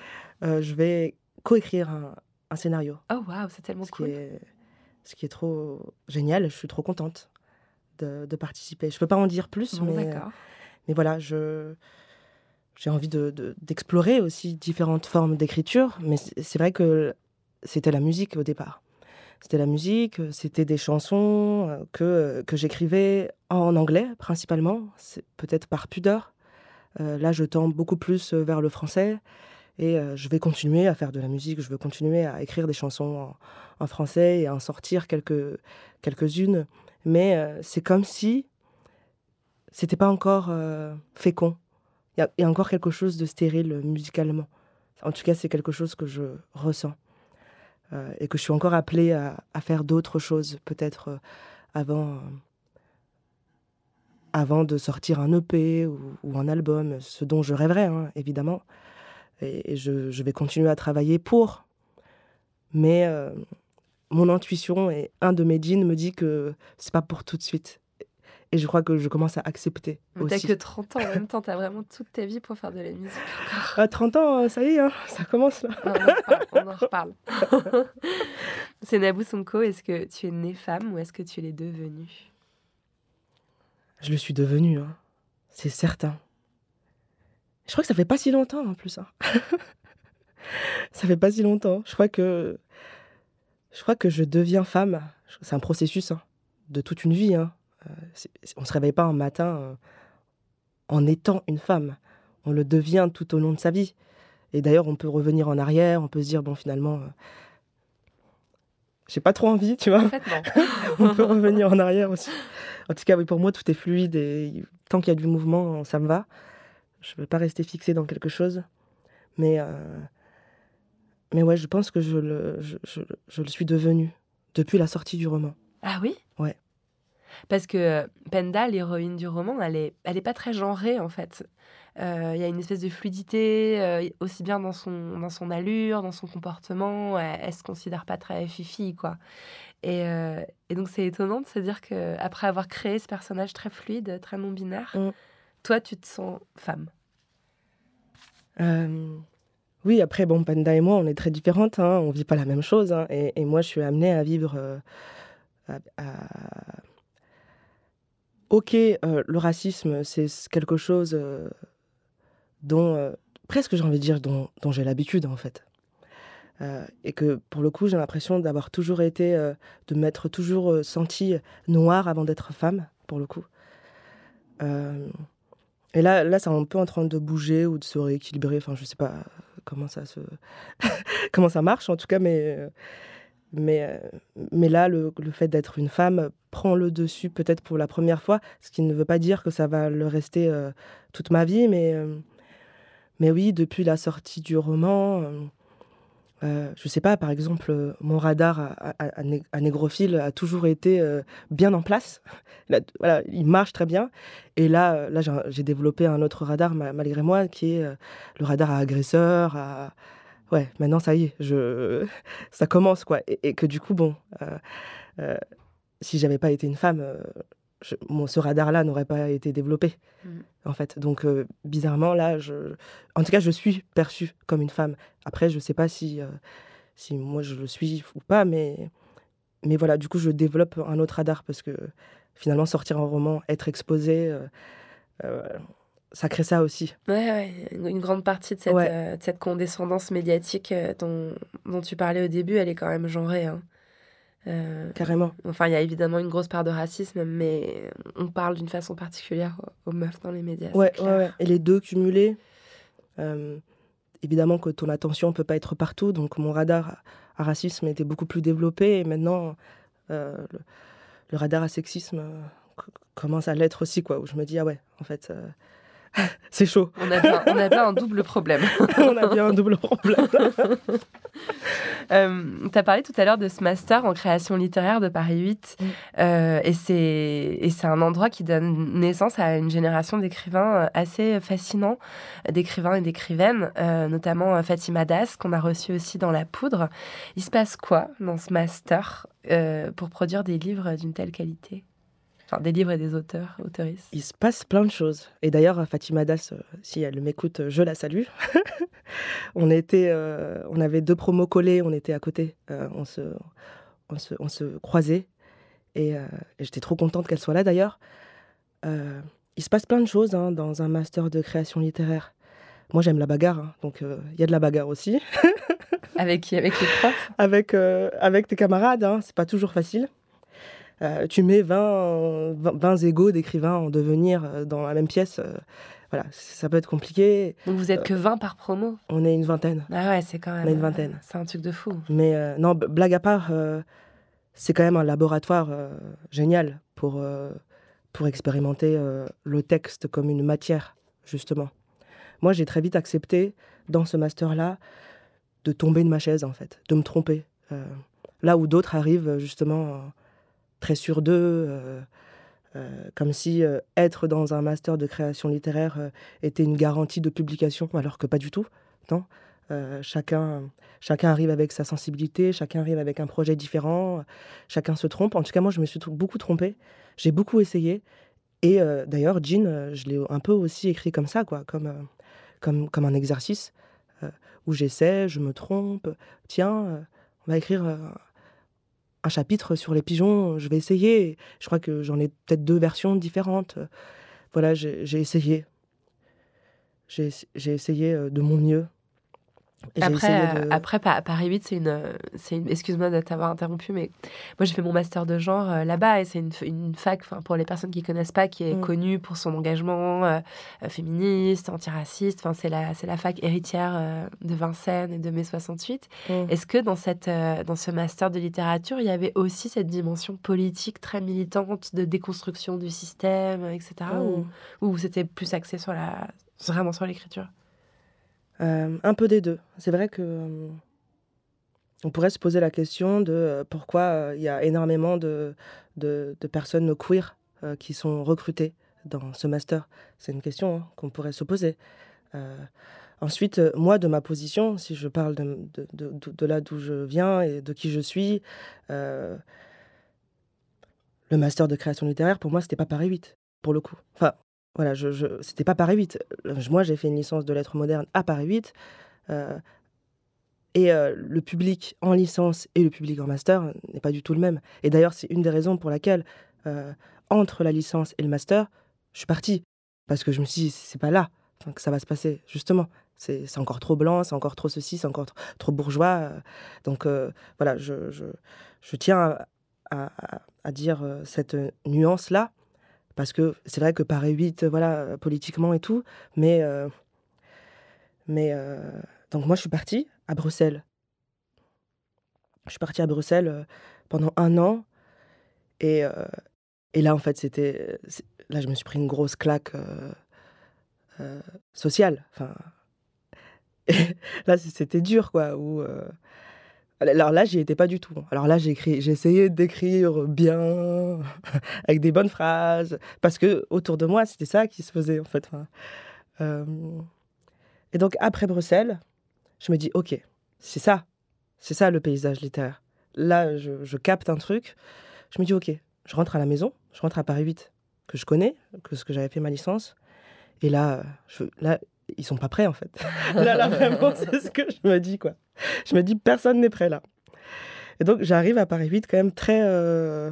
Euh, Je vais coécrire un, un scénario. Oh waouh, c'est tellement cool. Ce qui est trop génial, je suis trop contente de, de participer. Je peux pas en dire plus, mais, mais voilà, je j'ai envie d'explorer de, aussi différentes formes d'écriture, mais c'est vrai que c'était la musique au départ. C'était la musique, c'était des chansons euh, que, j'écrivais en anglais principalement, peut-être par pudeur. Euh, là, je tends beaucoup plus vers le français et euh, je vais continuer à faire de la musique, je veux continuer à écrire des chansons en, français et à en sortir quelques, quelques-unes. Mais c'est comme si c'était pas encore fécond il y, a encore quelque chose de stérile euh, musicalement. En tout cas, c'est quelque chose que je ressens. Euh, et que je suis encore appelée à, faire d'autres choses, peut-être euh, avant, avant de sortir un EP ou, un album, ce dont je rêverais, hein, évidemment. Et, je, vais continuer à travailler pour. Mais mon intuition et un de mes jeans me dit que c'est pas pour tout de suite. Et je crois que je commence à accepter. T'as que 30 ans en même temps, t'as vraiment toute ta vie pour faire de la musique. À 30 ans, ça y est, hein, ça commence là. on en reparle. C'est Nabou Sonko, est-ce que tu es née femme ou est-ce que tu l'es devenue? Je le suis devenue, hein. c'est certain. Je crois que ça fait pas si longtemps en plus. Hein. ça fait pas si longtemps. Je crois que je crois que je deviens femme. C'est un processus hein, de toute une vie. Hein. On ne se réveille pas un matin en étant une femme. On le devient tout au long de sa vie. Et d'ailleurs, on peut revenir en arrière, on peut se dire, bon, finalement, euh, j'ai pas trop envie, tu vois. En fait, non. on peut revenir en arrière aussi. En tout cas, oui, pour moi, tout est fluide et tant qu'il y a du mouvement, ça me va. Je ne veux pas rester fixé dans quelque chose. Mais, euh, mais ouais, je pense que je le, je, je, je le suis devenu depuis la sortie du roman. Ah oui? Ouais. Parce que Penda, l'héroïne du roman, elle est, elle est pas très genrée en fait. Il euh, y a une espèce de fluidité, euh, aussi bien dans son, dans son allure, dans son comportement. Elle, elle se considère pas très fifi, quoi. Et, euh, et donc c'est étonnant de se dire que après avoir créé ce personnage très fluide, très non binaire, Mm. toi tu te sens femme. Euh, oui, après, bon, Panda et moi, on est très différentes. Hein, on vit pas la même chose. hein, et, et moi, je suis amenée à vivre. euh, à- à- Ok, euh, le racisme, c'est quelque chose euh, dont, euh, presque j'ai envie de dire, dont, j'ai l'habitude en fait. Et que pour le coup, j'ai l'impression d'avoir toujours été, de m'être toujours sentie noire avant d'être femme, pour le coup. Et là, là, c'est un peu en train de bouger ou de se rééquilibrer. Enfin, je sais pas comment ça se, comment ça marche en tout cas, mais, mais, mais là, le fait d'être une femme prend le dessus peut-être pour la première fois, ce qui ne veut pas dire que ça va le rester euh, toute ma vie, mais, euh, mais oui, depuis la sortie du roman. euh, je sais pas, par exemple, mon radar à, à- à né- à négrophile a toujours été bien en place. Voilà, il marche très bien. Et là, là j'ai- développé un autre radar ma- malgré moi, qui est le radar à agresseur. À... Ouais, maintenant ça y est, je... ça commence quoi. Et, que du coup, bon, si j'avais pas été une femme, euh, je- mon, ce radar-là n'aurait pas été développé, Mm. en fait. Donc, euh, bizarrement, là, je... en tout cas, je suis perçue comme une femme. Après, je sais pas si, euh, si moi je le suis ou pas, mais, mais voilà, du coup, je développe un autre radar parce que finalement, sortir un roman, être exposé, ça crée ça aussi. Ouais, ouais, une une grande partie de cette, Ouais. euh, de cette condescendance médiatique euh, dont, dont tu parlais au début, elle est quand même genrée. hein. Euh, Carrément. Enfin, il y a évidemment une grosse part de racisme, mais on parle d'une façon particulière aux, meufs dans les médias. Ouais, ouais, ouais. Et les deux cumulés, euh, évidemment que ton attention peut pas être partout, donc mon radar à, racisme était beaucoup plus développé, et maintenant, euh, le, le radar à sexisme commence à l'être aussi, quoi, où je me dis, ah ouais, en fait, c'est chaud. On a, bien, on a bien un double problème. On a bien un double problème. Euh, tu as parlé tout à l'heure de ce master en création littéraire de Paris 8. Mm. euh, et c'est un endroit qui donne naissance à une génération d'écrivains euh, assez fascinants, d'écrivains et d'écrivaines, euh, notamment Fatima Das, qu'on a reçu aussi dans La Poudre. Il se passe quoi dans ce master pour produire des livres d'une telle qualité? Enfin, des livres et des auteurs, autoristes. Il se passe plein de choses. Et d'ailleurs, Fatima Das, euh, si elle m'écoute, euh, je la salue. on, était, euh, on avait deux promos collés, on était à côté, euh, on, se, on, se, on se croisait. Et, euh, et j'étais trop contente qu'elle soit là d'ailleurs. Euh, il se passe plein de choses hein, dans un master de création littéraire. Moi, j'aime la bagarre, hein, donc euh, il y a de la bagarre aussi. Avec qui? Avec les profs avec, euh, avec tes camarades, hein, c'est pas toujours facile. Euh, tu mets 20, 20, 20 égaux d'écrivains en devenir euh, dans la même pièce. euh, voilà, ça peut être compliqué. Donc vous êtes que 20 par promo On est une vingtaine. Ah ouais, c'est quand même. On est une vingtaine. C'est un truc de fou. Mais non, blague à part, c'est quand même un laboratoire génial pour, pour expérimenter le texte comme une matière, justement. Moi, j'ai très vite accepté, dans ce master-là, de tomber de ma chaise, en fait, de me tromper. Euh, là où d'autres arrivent, justement, très sûrs d'eux, comme si être dans un master de création littéraire était une garantie de publication, alors que pas du tout. Non chacun, chacun arrive avec sa sensibilité, chacun arrive avec un projet différent, chacun se trompe. En tout cas, moi, je me suis beaucoup trompée. J'ai beaucoup essayé. Et d'ailleurs, Jean, je l'ai un peu aussi écrit comme ça, quoi, comme, comme, comme un exercice où j'essaie, je me trompe. Tiens, on va écrire un chapitre sur les pigeons, je vais essayer. Je crois que j'en ai peut-être deux versions différentes. Voilà, j'ai essayé. J'ai essayé de mon mieux. Après, euh, après, Paris 8, c'est une, c'est une... Excuse-moi de t'avoir interrompu, mais moi, j'ai fait mon master de genre euh, là-bas et c'est une, une fac, pour les personnes qui ne connaissent pas, qui est mm. connue pour son engagement euh, féministe, antiraciste. Enfin, c'est la, c'est la fac héritière de Vincennes et de mai 68. Mm. Est-ce que dans, cette, dans ce master de littérature, il y avait aussi cette dimension politique très militante de déconstruction du système, etc. Ou, mm. ou c'était plus axé sur la, vraiment sur l'écriture? euh, un peu des deux. C'est vrai que euh, on pourrait se poser la question de euh, pourquoi il y a énormément de, personnes queer qui sont recrutées dans ce master. C'est une question hein, qu'on pourrait se poser. ensuite, moi, de ma position, si je parle de là d'où je viens et de qui je suis, le master de création littéraire, pour moi, c'était pas Paris 8, pour le coup. Enfin, voilà, je, c'était pas Paris 8. Moi, j'ai fait une licence de lettres modernes à Paris 8. Euh, et euh, le public en licence et le public en master n'est pas du tout le même. Et d'ailleurs, c'est une des raisons pour laquelle, euh, entre la licence et le master, je suis partie. Parce que je me suis dit, c'est pas là que ça va se passer, justement. C'est encore trop blanc, c'est encore trop ceci, c'est encore trop, bourgeois. Donc voilà, je, je, je tiens à, à, à dire cette nuance-là parce que c'est vrai que Paris 8, voilà, politiquement et tout, mais. Euh, mais. Euh, donc, moi, je suis partie à Bruxelles. Je suis partie à Bruxelles euh, pendant un an. Et, et là, en fait, c'était. Là, je me suis pris une grosse claque sociale. Enfin. là, c'était dur, quoi. Alors là, j'y étais pas du tout. Alors là, j'ai essayé d'écrire bien, avec des bonnes phrases, parce que autour de moi, c'était ça qui se faisait en fait. Euh, et donc après Bruxelles, je me dis, ok, c'est ça, c'est ça le paysage littéraire. Là, je, capte un truc. Je me dis, ok, je rentre à la maison, je rentre à Paris 8, que je connais, que ce que j'avais fait ma licence. Et là, je, là, ils sont pas prêts en fait. là, là, vraiment, c'est ce que je me dis quoi. Je me dis, personne n'est prêt là. Et donc, j'arrive à Paris 8 quand même très. Euh,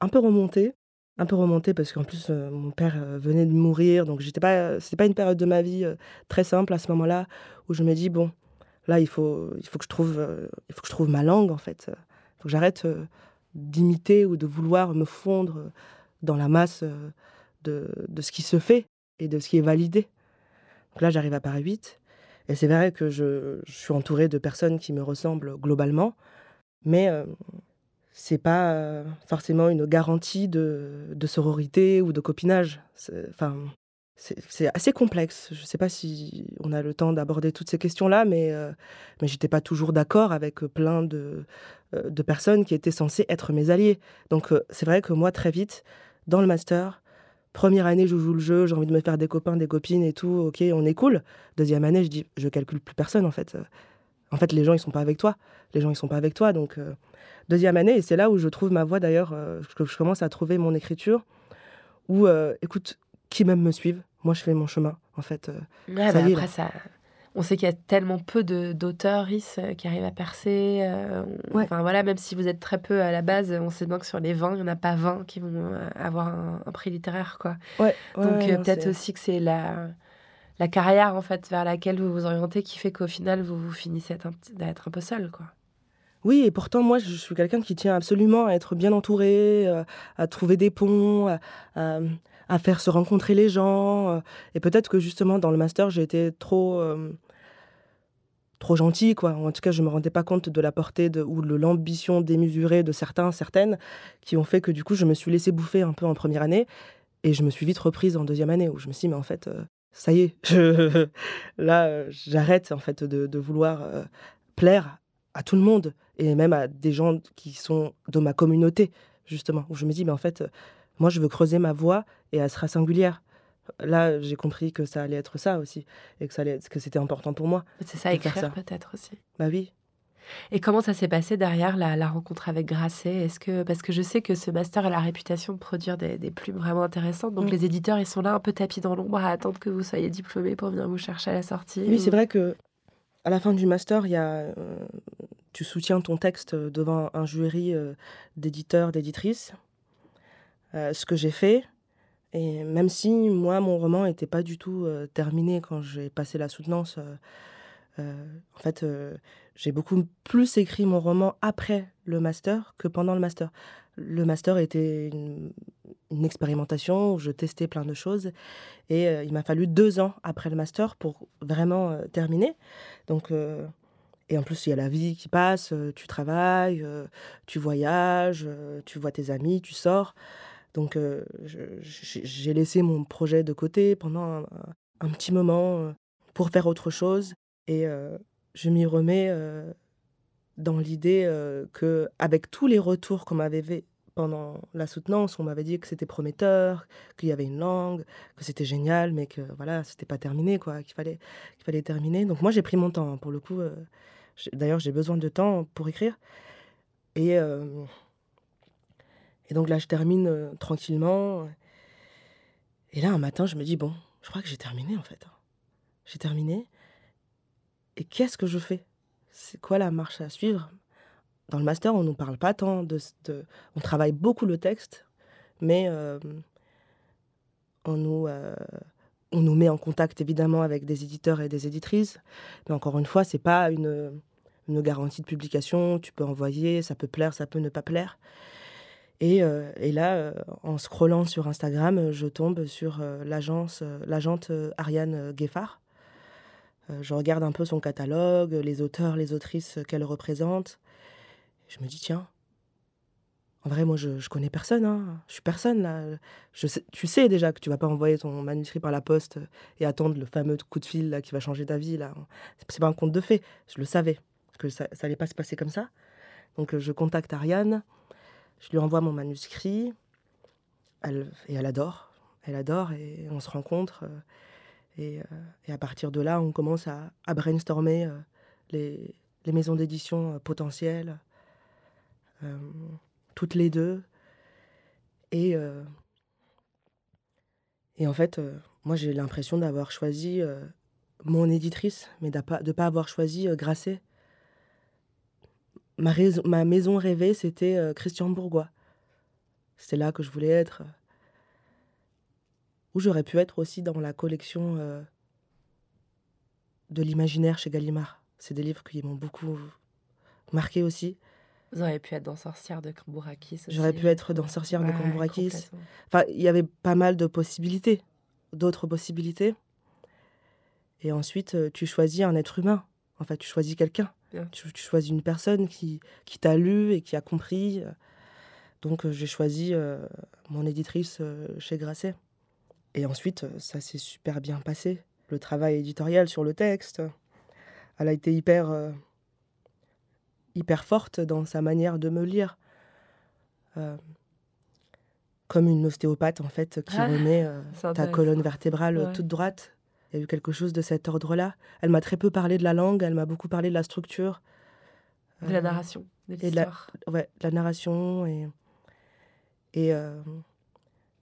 un peu remonté. Un peu remonté parce qu'en plus, euh, mon père euh, venait de mourir. Donc, j'étais pas. C'était pas une période de ma vie très simple à ce moment-là où je me dis, bon, là, il faut, il faut, que, je trouve, il faut que je trouve ma langue en fait. Il faut que j'arrête d'imiter ou de vouloir me fondre dans la masse de, de ce qui se fait et de ce qui est validé. Donc là, j'arrive à Paris 8. Et c'est vrai que je, suis entourée de personnes qui me ressemblent globalement, mais ce c'est pas forcément une garantie de, de, sororité ou de copinage. C'est assez complexe. Je ne sais pas si on a le temps d'aborder toutes ces questions-là, mais, mais j'étais pas toujours d'accord avec plein de, de personnes qui étaient censées être mes alliés. Donc c'est vrai que moi, très vite, dans le master, Première année, je joue le jeu, j'ai envie de me faire des copains, des copines et tout, ok, on est cool. Deuxième année, je dis, je calcule plus personne en fait. En fait, les gens, ils sont pas avec toi. Les gens, ils sont pas avec toi. Donc, euh, deuxième année, et c'est là où je trouve ma voix d'ailleurs, euh, que je commence à trouver mon écriture, où, euh, écoute, qui même me suivent, moi je fais mon chemin, en fait. Ouais, ça bah après, ça, on sait qu'il y a tellement peu d'auteurs euh, qui arrivent à percer. Euh, enfin voilà, même si vous êtes très peu à la base, on sait bien que sur les 20, il n'y en a pas 20 qui vont euh, avoir un, prix littéraire. Quoi. Donc peut-être aussi que c'est la, la carrière en fait vers laquelle vous vous orientez qui fait qu'au final, vous, vous finissez d'être un peu seul. Quoi. Oui, et pourtant, moi, je suis quelqu'un qui tient absolument à être bien entouré, à trouver des ponts, à, à, faire se rencontrer les gens. et peut-être que justement, dans le master, j'ai été trop trop gentil, quoi. En tout cas, je me rendais pas compte de la portée de, ou de l'ambition démesurée de certains, certaines, qui ont fait que du coup, je me suis laissé bouffer un peu en première année, et je me suis vite reprise en deuxième année, où je me suis dit, mais en fait, euh, ça y est, je, là, euh, j'arrête en fait de, vouloir euh, plaire à tout le monde, et même à des gens qui sont de ma communauté. justement, où je me dis, mais en fait, moi, je veux creuser ma voix et elle sera singulière. Là, j'ai compris que ça allait être ça aussi, et que, ça allait, que c'était important pour moi. C'est ça, écrire peut-être aussi. Bah oui. Et comment ça s'est passé derrière la, rencontre avec Grasset? Est-ce que parce que je sais que ce master a la réputation de produire des, plumes vraiment intéressantes, donc mm. les éditeurs ils sont là un peu tapis dans l'ombre à attendre que vous soyez diplômé pour venir vous chercher à la sortie. Oui, c'est vrai que à la fin du master, il y a, euh, tu soutiens ton texte devant un jury euh, d'éditeurs, d'éditrices. Euh, ce que j'ai fait, et même si moi, mon roman n'était pas du tout terminé quand j'ai passé la soutenance, en fait, j'ai beaucoup plus écrit mon roman après le master que pendant le master. Le master était une, expérimentation où je testais plein de choses et il m'a fallu deux ans après le master pour vraiment terminer. Donc, et en plus, il y a la vie qui passe, tu travailles, tu voyages, tu vois tes amis, tu sors. Donc, j'ai laissé mon projet de côté pendant un, petit moment pour faire autre chose. Et je m'y remets dans l'idée que, avec tous les retours qu'on m'avait fait pendant la soutenance, on m'avait dit que c'était prometteur, qu'il y avait une langue, que c'était génial, mais que voilà, c'était pas terminé, quoi, qu'il fallait, qu'il fallait terminer. Donc moi, j'ai pris mon temps. Hein, pour le coup, d'ailleurs, j'ai besoin de temps pour écrire. Et et donc là, je termine euh, tranquillement. Et là, un matin, je me dis, bon, je crois que j'ai terminé en fait. J'ai terminé. Et qu'est-ce que je fais? C'est quoi la marche à suivre? Dans le master, on ne nous parle pas tant de, On travaille beaucoup le texte, mais euh, on, nous, euh, on nous met en contact évidemment avec des éditeurs et des éditrices. Mais encore une fois, c'est pas une, une garantie de publication. Tu peux envoyer, ça peut plaire, ça peut ne pas plaire. Et, euh, et, là, euh, en scrollant sur Instagram, je tombe sur euh, l'agence, l'agente Ariane Gueffard. je regarde un peu son catalogue, les auteurs, les autrices qu'elle représente. Je me dis, tiens, en vrai, moi, je, je connais personne. Hein. Je suis personne, là. Je tu sais déjà que tu vas pas envoyer ton manuscrit par la poste et attendre le fameux coup de fil qui va changer ta vie. là. C'est pas un conte de fait. Je le savais, que ça, ça allait pas se passer comme ça. Donc, je contacte Ariane. Je lui envoie mon manuscrit. Et elle adore. Elle adore et on se rencontre. Euh, et, euh, et, à partir de là, on commence à, brainstormer euh, les, les, maisons d'édition potentielles, toutes les deux. Et, et en fait, moi, j'ai l'impression d'avoir choisi mon éditrice, mais de ne pas, avoir choisi Grasset ma, ma maison rêvée, c'était euh, Christian Bourgois. C'était là que je voulais être. Ou j'aurais pu être aussi dans la collection euh, de l'imaginaire chez Gallimard. C'est des livres qui m'ont beaucoup marqué aussi. Vous auriez pu être dans Sorcière de Cambourakis. J'aurais pu être dans Sorcière de Cambourakis. Enfin, il y avait pas mal de possibilités, d'autres possibilités. Et ensuite, euh, tu choisis un être humain. En fait, tu choisis quelqu'un. Tu, choisis une personne qui, qui t'a lu et qui a compris. Donc euh, j'ai choisi euh, mon éditrice euh, chez Grasset. Et ensuite, ça s'est super bien passé. Le travail éditorial sur le texte, elle a été hyper, hyper forte dans sa manière de me lire. comme une ostéopathe, en fait, qui ah, remet ta colonne vertébrale toute droite il y a eu quelque chose de cet ordre-là. Elle m'a très peu parlé de la langue, elle m'a beaucoup parlé de la structure. De la euh, narration, de l'histoire. Ouais, de la narration et, et euh,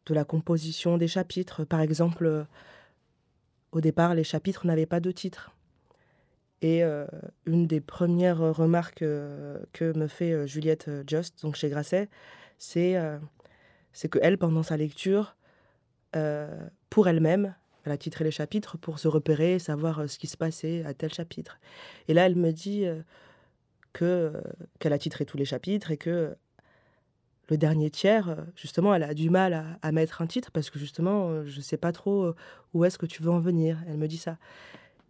de la composition des chapitres. Par exemple, euh, au départ, les chapitres n'avaient pas de titre. Et une des premières remarques que me fait Juliette Just, donc chez Grasset, c'est c'est que elle, pendant sa lecture, pour elle-même, elle a titré les chapitres pour se repérer, savoir euh, ce qui se passait à tel chapitre. Et là, elle me dit euh, que euh, qu'elle a titré tous les chapitres et que le dernier tiers, justement, elle a du mal à, mettre un titre parce que justement, je ne sais pas trop où est-ce que tu veux en venir. Elle me dit ça.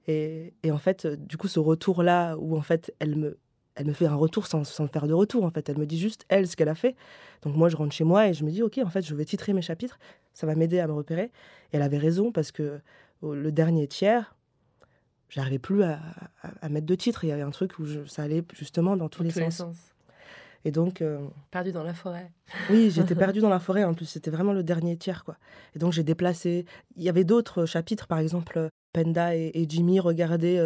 Et, et en fait, du coup, ce retour-là, où en fait, elle me, elle me fait un retour sans, sans faire de retour, en fait. Elle me dit juste, elle, ce qu'elle a fait. Donc moi, je rentre chez moi et je me dis, OK, en fait, je vais titrer mes chapitres. Ça va m'aider à me repérer. Et elle avait raison parce que le dernier tiers, j'arrivais plus à, à, mettre de titre. Il y avait un truc où ça allait justement dans tous, les, sens. Et donc. perdu dans la forêt. oui, j'étais perdu dans la forêt. En plus, c'était vraiment le dernier tiers, quoi. Et donc, j'ai déplacé. Il y avait d'autres chapitres, par exemple, Penda et, Jimmy regardaient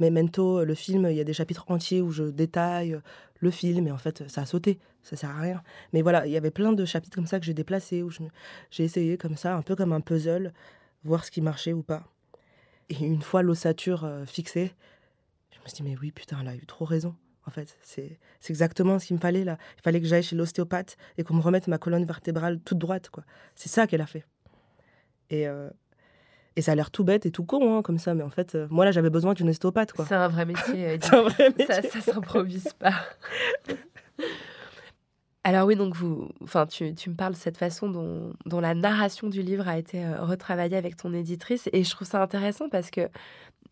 Memento, le film. Il y a des chapitres entiers où je détaille le film, et en fait, ça a sauté. Ça sert à rien. Mais voilà, il y avait plein de chapitres comme ça que j'ai déplacés, où j'ai essayé comme ça, un peu comme un puzzle, voir ce qui marchait ou pas. Et une fois l'ossature fixée, je me suis dit, mais oui, putain, elle a eu trop raison en fait. C'est exactement ce qu'il me fallait là. Il fallait que j'aille chez l'ostéopathe et qu'on me remette ma colonne vertébrale toute droite, quoi. C'est ça qu'elle a fait. Et, euh, et ça a l'air tout bête et tout con, hein, comme ça, mais en fait, euh, moi là, j'avais besoin d'une ostéopathe, quoi. C'est un vrai métier. C'est un vrai métier. Ça, ça s'improvise pas. Alors oui, donc vous, enfin, tu, tu, me parles de cette façon dont, dont, la narration du livre a été euh, retravaillée avec ton éditrice, et je trouve ça intéressant parce que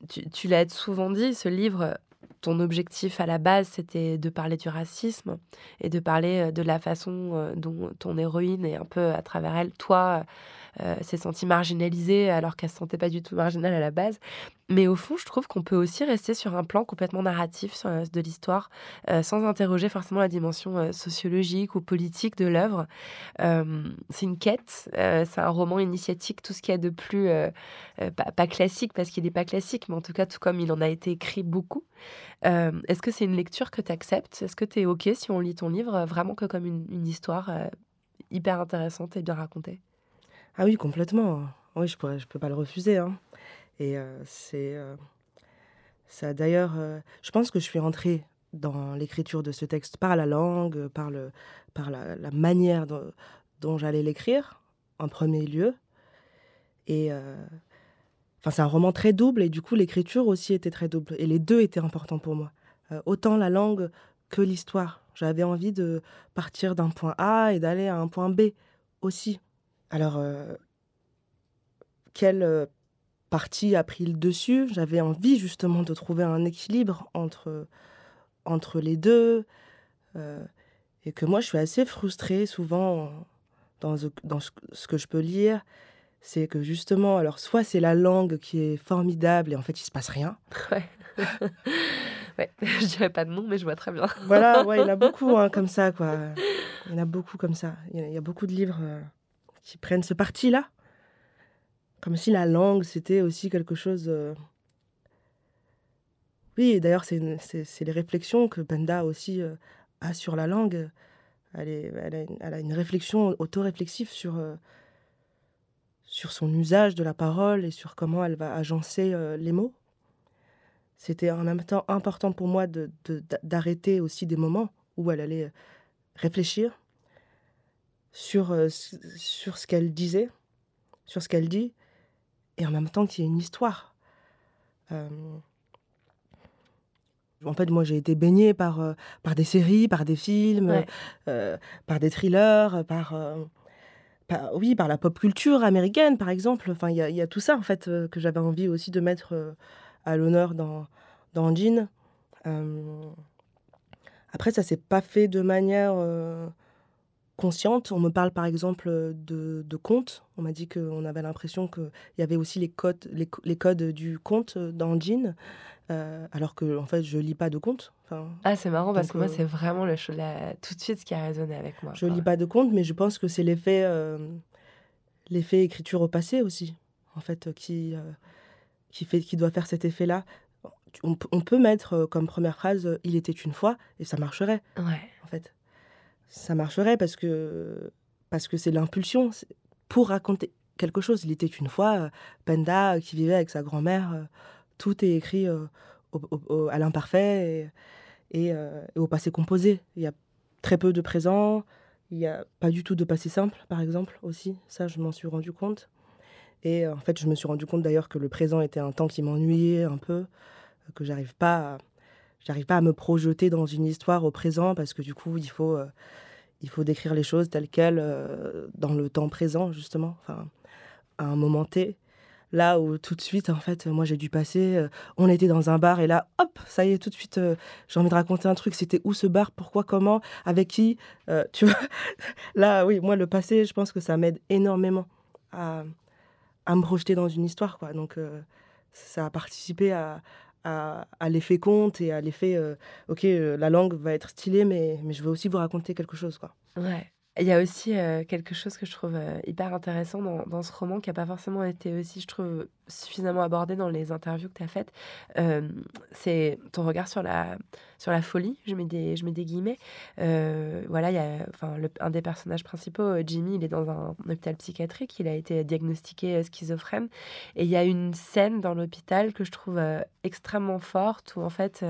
tu, tu l'as souvent dit, ce livre ton objectif à la base, c'était de parler du racisme et de parler euh, de la façon dont ton héroïne et un peu à travers elle, toi, euh, s'est sentie marginalisée alors qu'elle se sentait pas du tout marginale à la base. Mais au fond, je trouve qu'on peut aussi rester sur un plan complètement narratif de l'histoire, sans interroger forcément la dimension sociologique ou politique de l'œuvre. c'est une quête, c'est un roman initiatique, tout ce qu'il y a de plus, pas, pas, classique parce qu'il n'est pas classique, mais en tout cas, tout comme il en a été écrit beaucoup. Est-ce que c'est une lecture que tu acceptes Est-ce que tu es OK si on lit ton livre vraiment que comme une, une histoire hyper intéressante et bien racontée? Ah oui, complètement. Oui, je ne peux pas le refuser, hein. Et c'est, ça d'ailleurs, je pense que je suis entrée dans l'écriture de ce texte par la langue, par le par la manière dont j'allais l'écrire, en premier lieu et enfin, c'est un roman très double et du coup, l'écriture aussi était très double et les deux étaient importants pour moi. autant la langue que l'histoire. J'avais envie de partir d'un point A et d'aller à un point B aussi. Alors, euh, quelle euh, partie a pris le dessus? J'avais envie justement de trouver un équilibre entre, entre les deux. Euh, et que moi, je suis assez frustrée souvent dans, dans ce que je peux lire. C'est que justement, alors soit c'est la langue qui est formidable et en fait il se passe rien. Ouais. ouais. Je dirais pas de nom, mais je vois très bien. voilà, ouais, il y en a beaucoup hein, comme ça, quoi. Il y en a beaucoup comme ça. Il y a, beaucoup de livres qui prennent ce parti-là. Comme si la langue, c'était aussi quelque chose... Euh, oui, d'ailleurs, c'est les réflexions que Benda aussi euh, a sur la langue. Elle, a, une, réflexion auto-réflexive sur, euh, sur son usage de la parole et sur comment elle va agencer les mots. C'était en même temps important pour moi d'arrêter de, aussi des moments où elle allait réfléchir sur, sur ce qu'elle disait, sur ce qu'elle dit, et en même temps qu'il y ait une histoire. en fait, moi, j'ai été baignée par, par des séries, par des films, par des thrillers, par, oui, par la pop culture américaine, par exemple. Enfin, il y, y, a tout ça, en fait, que j'avais envie aussi de mettre à l'honneur dans, dans Jean. après, ça s'est pas fait de manière consciente. On me parle par exemple de, de contes. On m'a dit qu'on avait l'impression qu'il y avait aussi les codes, les, les codes du conte dans Jean, euh, alors que en fait je lis pas de. Enfin, ah c'est marrant parce que moi euh, c'est vraiment le, la, tout de suite ce qui a résonné avec moi. Je lis pas de contes, mais je pense que c'est l'effet euh, l'effet écriture au passé aussi, en fait, qui qui fait qui doit faire cet effet là. On, on, peut mettre comme première phrase il était une fois et ça marcherait. Ouais. En fait ça marcherait parce que parce que c'est l'impulsion pour raconter quelque chose. Il était une fois euh, Penda qui vivait avec sa grand-mère. Euh, tout est écrit euh, à l'imparfait et, au passé composé. Il y a très peu de présent. Il n'y a pas du tout de passé simple, par exemple, aussi. Ça, je m'en suis rendu compte. Et en fait, je me suis rendu compte d'ailleurs que le présent était un temps qui m'ennuyait un peu, que j'arrive pas à j'arrive pas à me projeter dans une histoire au présent parce que du coup, il faut, euh, il faut décrire les choses telles quelles euh, dans le temps présent, justement, enfin, à un moment T. Là où tout de suite, en fait, moi j'ai dû passer, euh, on était dans un bar et là, hop, ça y est, tout de suite, j'ai envie de raconter un truc. C'était où ce bar, pourquoi, comment, avec qui, tu vois? Là, oui, moi le passé, je pense que ça m'aide énormément à, à me projeter dans une histoire, quoi. Donc ça a participé à, à, l'effet compte et à l'effet, ok, la langue va être stylée, mais, mais je veux aussi vous raconter quelque chose, quoi. Ouais. Il y a aussi quelque chose que je trouve hyper intéressant dans, dans ce roman qui n'a pas forcément été aussi, je trouve, suffisamment abordé dans les interviews que tu as faites. c'est ton regard sur la, sur la folie, je mets des, je mets des guillemets. voilà, il y a, enfin, un des personnages principaux, Jimmy, il est dans un, hôpital psychiatrique, il a été diagnostiqué schizophrène. Et il y a une scène dans l'hôpital que je trouve extrêmement forte où en fait,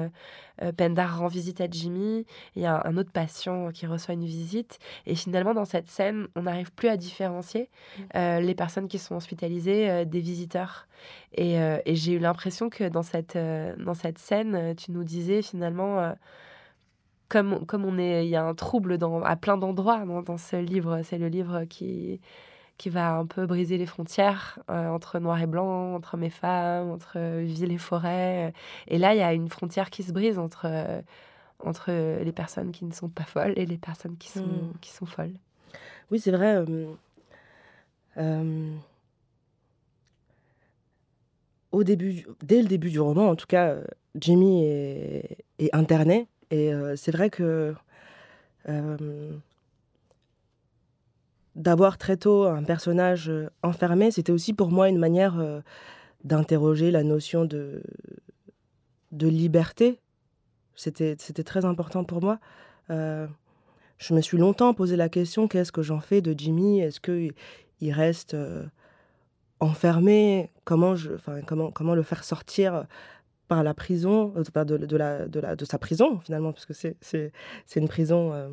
Pendar rend visite à Jimmy, il y a un, autre patient qui reçoit une visite. Et dans cette scène, on n'arrive plus à différencier mmh. les personnes qui sont hospitalisées des visiteurs. Et, et j'ai eu l'impression que dans cette, dans cette scène, tu nous disais finalement comme, comme on est, il y a un trouble dans, à plein d'endroits dans, dans, ce livre. C'est le livre qui, qui va un peu briser les frontières entre noir et blanc, entre mes femmes, entre ville et forêt. Et là, il y a une frontière qui se brise entre, entre les personnes qui ne sont pas folles et les personnes qui sont, mmh. qui sont folles. Oui, c'est vrai. au début, dès le début du roman, en tout cas, Jimmy est, est interné et c'est vrai que d'avoir très tôt un personnage enfermé, c'était aussi pour moi une manière d'interroger la notion de, de liberté. C'était très important pour moi. je me suis longtemps posé la question qu'est-ce que j'en fais de Jimmy? Est-ce qu'il reste enfermé? Comment, je, comment, comment le faire sortir par la prison, euh, de, de, la, de, la, de sa prison finalement, parce que c'est une prison, euh,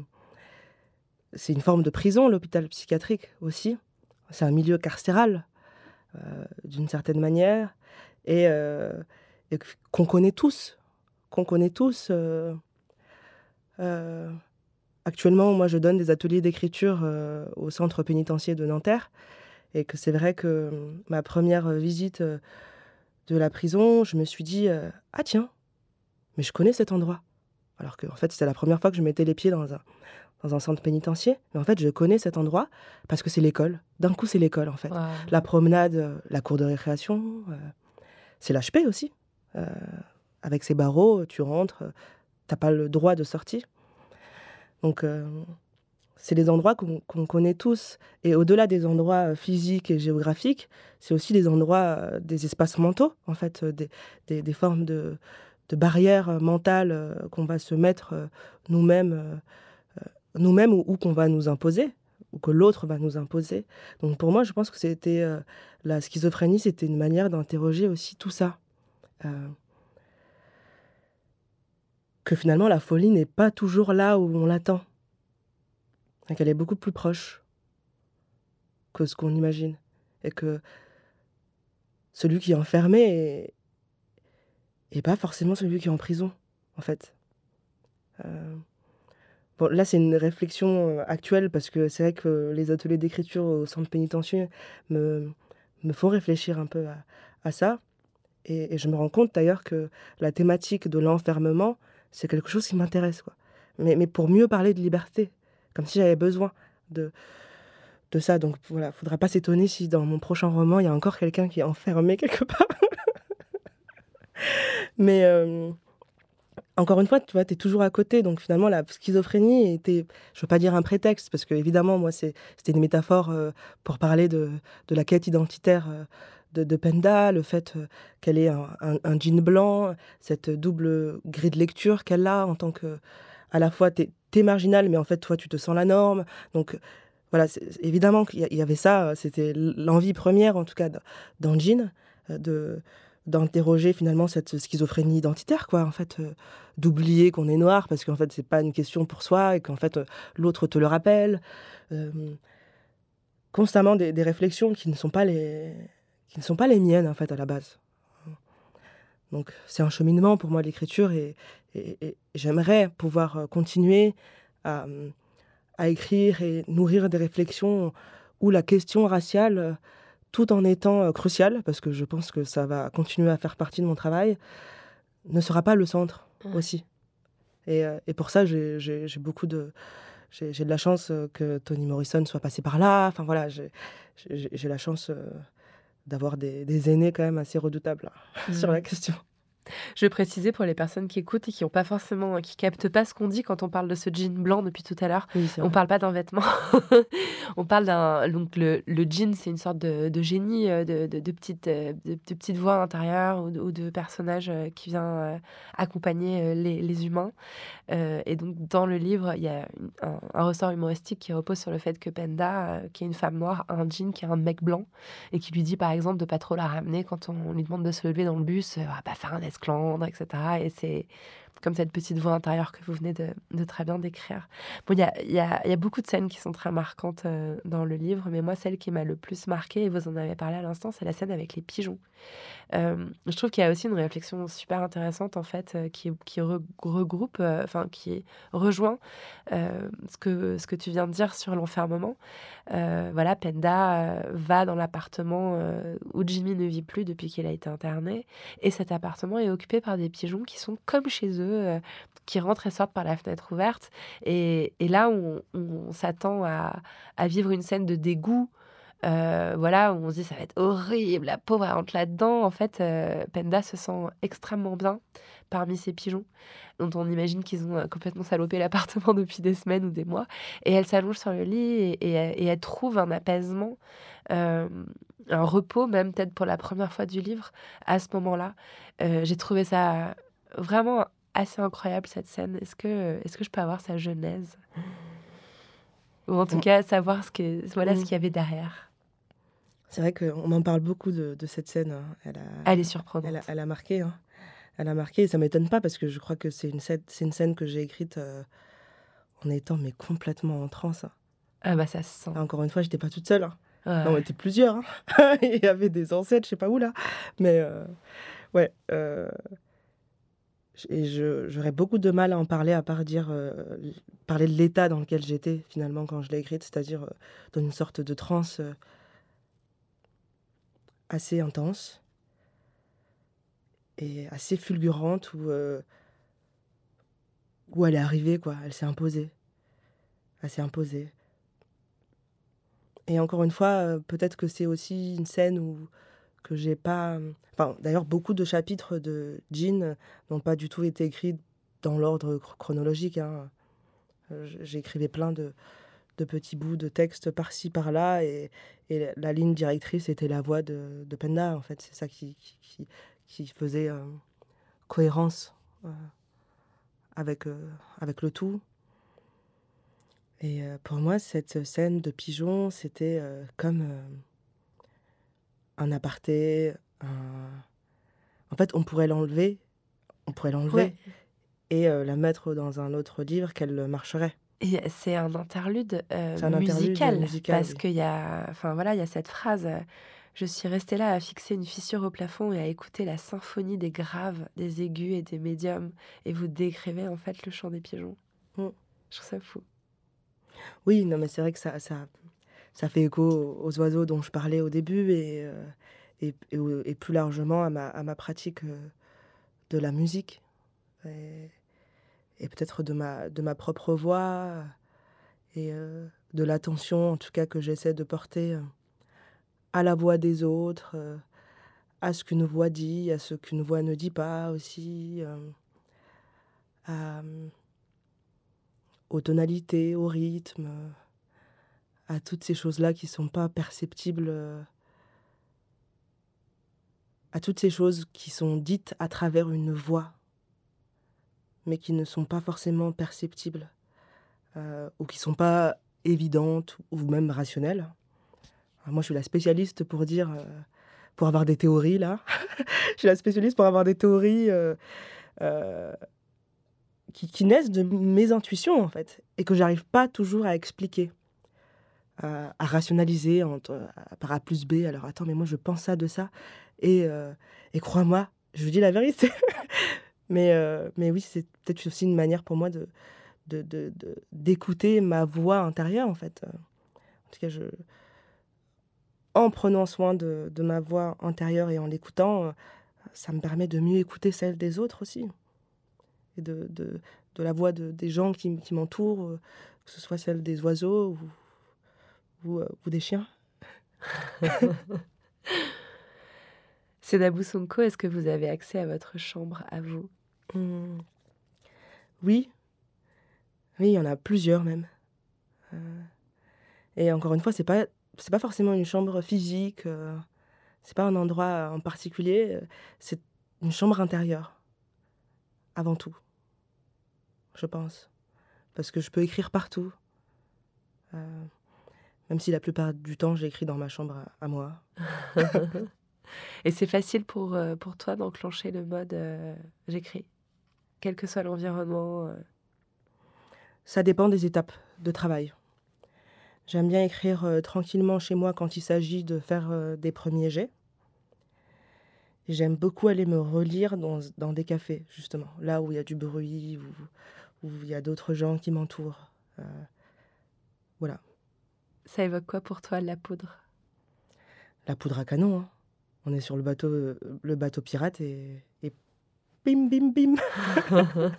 c'est une forme de prison, l'hôpital psychiatrique aussi. C'est un milieu carcéral euh, d'une certaine manière. Et qu'on connaît tous, qu'on connaît tous. actuellement, moi, je donne des ateliers d'écriture au centre pénitentiaire de Nanterre et que c'est vrai que ma première visite de la prison, je me suis dit euh, ah tiens, mais je connais cet endroit. Alors que en fait, c'était la première fois que je mettais les pieds dans un, dans un centre pénitentiaire. Mais en fait, je connais cet endroit parce que c'est l'école. D'un coup, c'est l'école, en fait. La promenade, euh, la cour de récréation, euh, c'est l'HP aussi. Avec ses barreaux, tu rentres, t'as pas le droit de sortir. Donc, c'est des endroits qu'on connaît tous. Et au-delà des endroits euh, physiques et géographiques, c'est aussi des endroits, euh, des espaces mentaux, en fait, euh, des, formes de, de, barrières mentales qu'on va se mettre nous-mêmes, nous-mêmes ou, qu'on va nous imposer, ou que l'autre va nous imposer. Donc pour moi, je pense que c'était la schizophrénie, c'était une manière d'interroger aussi tout ça. Que finalement, la folie n'est pas toujours là où on l'attend qu'elle est beaucoup plus proche que ce qu'on imagine. Et que celui qui est enfermé est, pas forcément celui qui est en prison, en fait. Euh, bon, là, c'est une réflexion euh, actuelle parce que c'est vrai que les ateliers d'écriture au centre pénitentiaire me, font réfléchir un peu à, ça. Et, je me rends compte d'ailleurs que la thématique de l'enfermement, c'est quelque chose qui m'intéresse. Quoi. Mais, mais pour mieux parler de liberté, comme si j'avais besoin de, de ça. Donc voilà, faudra pas s'étonner si dans mon prochain roman, il y a encore quelqu'un qui est enfermé quelque part. Mais euh, encore une fois, tu vois, es toujours à côté. Donc finalement, la schizophrénie était, je veux pas dire un prétexte, parce que évidemment, moi, c'était une métaphore euh, pour parler de, de, la quête identitaire. Euh, de, Penda, le fait qu'elle ait un, jean blanc, cette double grille de lecture qu'elle a en tant que, à la fois, t'es marginal, mais en fait, toi, tu te sens la norme. Donc, voilà, évidemment qu'il y avait ça. C'était l'envie première, en tout cas, d'Angine, euh, de d'interroger finalement cette schizophrénie identitaire, quoi, en fait, euh, d'oublier qu'on est noir parce qu'en fait, c'est pas une question pour soi et qu'en fait, euh, l'autre te le rappelle. constamment des, réflexions qui ne sont pas les qui ne sont pas les miennes en fait à la base. Donc c'est un cheminement pour moi l'écriture et, et, j'aimerais pouvoir euh, continuer à, à, écrire et nourrir des réflexions où la question raciale, euh, tout en étant euh, cruciale, parce que je pense que ça va continuer à faire partie de mon travail, ne sera pas le centre aussi. Et, et, pour ça, j'ai beaucoup de... J'ai de la chance que Toni Morrison soit passé par là. Enfin voilà, j'ai la chance d'avoir des, des, aînés quand même assez redoutables hein, sur la question. Je préciser pour les personnes qui écoutent et qui ont pas forcément, qui captent pas ce qu'on dit quand on parle de ce jean blanc depuis tout à l'heure. Oui, on parle pas d'un vêtement. on parle d'un. Donc le, le jean, c'est une sorte de, de génie, euh, de, de, de petites, euh, de, voix intérieures ou de, ou de personnages euh, qui vient accompagner les, les humains. Euh, et donc dans le livre, il y a un, un, ressort humoristique qui repose sur le fait que Penda, qui est une femme noire, a un jean qui est un mec blanc et qui lui dit par exemple de pas trop la ramener quand on lui demande de se lever dans le bus, va pas faire un esclandre, etc. Et c'est comme cette petite voix intérieure que vous venez de, très bien décrire. Bon, il y a, y, a, beaucoup de scènes qui sont très marquantes euh, dans le livre, mais moi, celle qui m'a le plus marquée, et vous en avez parlé à l'instant, c'est la scène avec les pigeons. Euh, je trouve qu'il y a aussi une réflexion super intéressante, en fait, euh, qui, qui re, regroupe, enfin, qui rejoint ce, que, ce que tu viens de dire sur l'enfermement. Voilà, Penda va dans l'appartement où Jimmy ne vit plus depuis qu'il a été interné, et cet appartement est occupé par des pigeons qui sont comme chez eux, qui rentrent et sortent par la fenêtre ouverte. Et, et là, on, s'attend à, vivre une scène de dégoût. Euh, voilà, on se dit ça va être horrible, la pauvre elle rentre là-dedans. En fait, euh, Penda se sent extrêmement bien parmi ces pigeons, dont on imagine qu'ils ont complètement salopé l'appartement depuis des semaines ou des mois. Et elle s'allonge sur le lit et, elle trouve un apaisement, euh, un repos, même peut-être pour la première fois du livre, à ce moment-là. Euh, J'ai trouvé ça vraiment assez incroyable cette scène. Est-ce que, est-ce que je peux avoir sa genèse? Ou en tout cas, savoir ce qu'il voilà, mmh. ce qu'il y avait derrière C'est vrai qu'on en parle beaucoup de, de cette scène. Hein. Elle, a, elle est surprenante. Elle a, elle a marqué. Hein. Elle a marqué et ça m'étonne pas parce que je crois que c'est une scène, c'est une scène que j'ai écrite euh, en étant mais complètement en transe. Hein. Ah bah ça se sent. Et encore une fois, j'étais pas toute seule. Ouais. on était plusieurs. Il y avait des ancêtres, je sais pas où là. Mais euh, ouais. Euh, et j'aurais beaucoup de mal à en parler à part dire euh, parler de l'état dans lequel j'étais finalement quand je l'ai écrite, c'est-à-dire euh, dans une sorte de transe euh, assez intense et assez fulgurante où où elle est arrivée quoi, elle s'est imposée, elle s'est imposée. Et encore une fois, peut-être que c'est aussi une scène où que j'ai pas. Enfin, d'ailleurs, beaucoup de chapitres de Jean n'ont pas du tout été écrits dans l'ordre chronologique. Hein. J'écrivais plein de, de, petits bouts de texte par-ci, par-là, et, la ligne directrice était la voix de, de Penda, en fait. C'est ça qui, faisait euh, cohérence euh, avec, euh, avec le tout. Et pour moi, cette scène de pigeon, c'était comme un aparté, un... En fait, on pourrait l'enlever, on pourrait l'enlever ouais. et euh, la mettre dans un autre livre qu'elle marcherait. Et c'est un interlude, euh, un musical, interlude musical, parce oui. qu'il y a, enfin voilà, il y a cette phrase. Je suis restée là à fixer une fissure au plafond et à écouter la symphonie des graves, des aigus et des médiums. Et vous décrivez en fait le chant des pigeons. Mm. Je trouve ça fou. Oui, non, mais c'est vrai que ça, ça, ça fait écho aux oiseaux dont je parlais au début et, euh, et, plus largement à ma, pratique euh, de la musique. Et, peut-être de ma, de ma propre voix et euh, de l'attention en tout cas que j'essaie de porter à la voix des autres, à ce qu'une voix dit, à ce qu'une voix ne dit pas aussi, aux tonalités, au rythme à toutes ces choses-là qui ne sont pas perceptibles, euh, à toutes ces choses qui sont dites à travers une voix, mais qui ne sont pas forcément perceptibles, euh, ou qui ne sont pas évidentes ou même rationnelles. Moi, je suis la spécialiste pour dire, euh, pour avoir des théories, là. je suis la spécialiste pour avoir des théories qui, qui naissent de mes intuitions, en fait, et que j'arrive pas toujours à expliquer à, rationaliser entre, par A plus B. Alors attends, mais moi je pense ça de ça. Et, euh, et crois-moi, je vous dis la vérité. mais, euh, mais oui, c'est peut-être aussi une manière pour moi de, de, de, d'écouter ma voix intérieure en fait. En tout cas, je, en prenant soin de, ma voix intérieure et en l'écoutant, ça me permet de mieux écouter celle des autres aussi. Et de, de, la voix de, des gens qui, qui m'entourent, que ce soit celle des oiseaux ou, ou, euh, ou des chiens. Sénabou Sonko, est-ce que vous avez accès à votre chambre à vous? Mmh. Oui. Oui, il y en a plusieurs même. Euh, et encore une fois, c'est pas c'est pas forcément une chambre physique, euh, c'est pas un endroit en particulier, euh, c'est une chambre intérieure. Avant tout. Je pense. Parce que je peux écrire partout. Euh, même si la plupart du temps, j'écris dans ma chambre à, à moi. Et c'est facile pour, euh, pour toi d'enclencher le mode euh, j'écris, quel que soit l'environnement. euh? Ça dépend des étapes de travail. J'aime bien écrire euh, tranquillement chez moi quand il s'agit de faire des premiers jets. Et J'aime beaucoup aller me relire dans, dans des cafés, justement, là où il y a du bruit, où, où il y a d'autres gens qui m'entourent. Voilà. Ça évoque quoi pour toi la poudre? La poudre à canon, hein. On est sur le bateau, le bateau pirate et, et bim, bim, bim.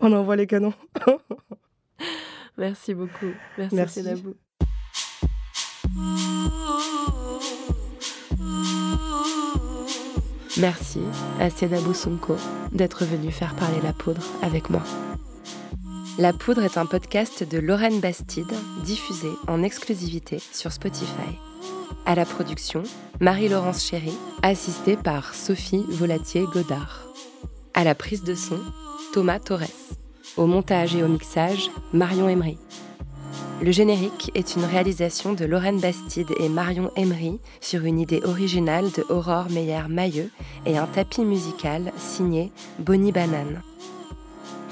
On envoie les canons. Merci beaucoup. Merci, Merci. Sénabou. Merci à Sénabou Sonko d'être venu faire parler la poudre avec moi. La poudre est un podcast de Lorraine Bastide, diffusé en exclusivité sur Spotify. À la production, Marie-Laurence Chéry, assistée par Sophie Volatier-Godard. À la prise de son, Thomas Torres. Au montage et au mixage, Marion Emery. Le générique est une réalisation de Lorraine Bastide et Marion Emery sur une idée originale de Aurore Meyer-Mailleux et un tapis musical signé Bonnie Banane.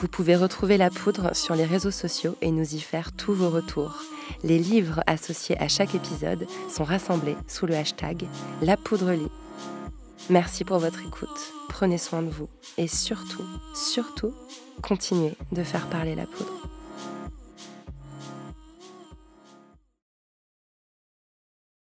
Vous pouvez retrouver la poudre sur les réseaux sociaux et nous y faire tous vos retours. Les livres associés à chaque épisode sont rassemblés sous le hashtag La Poudre. Merci pour votre écoute, prenez soin de vous et surtout, surtout, continuez de faire parler la poudre.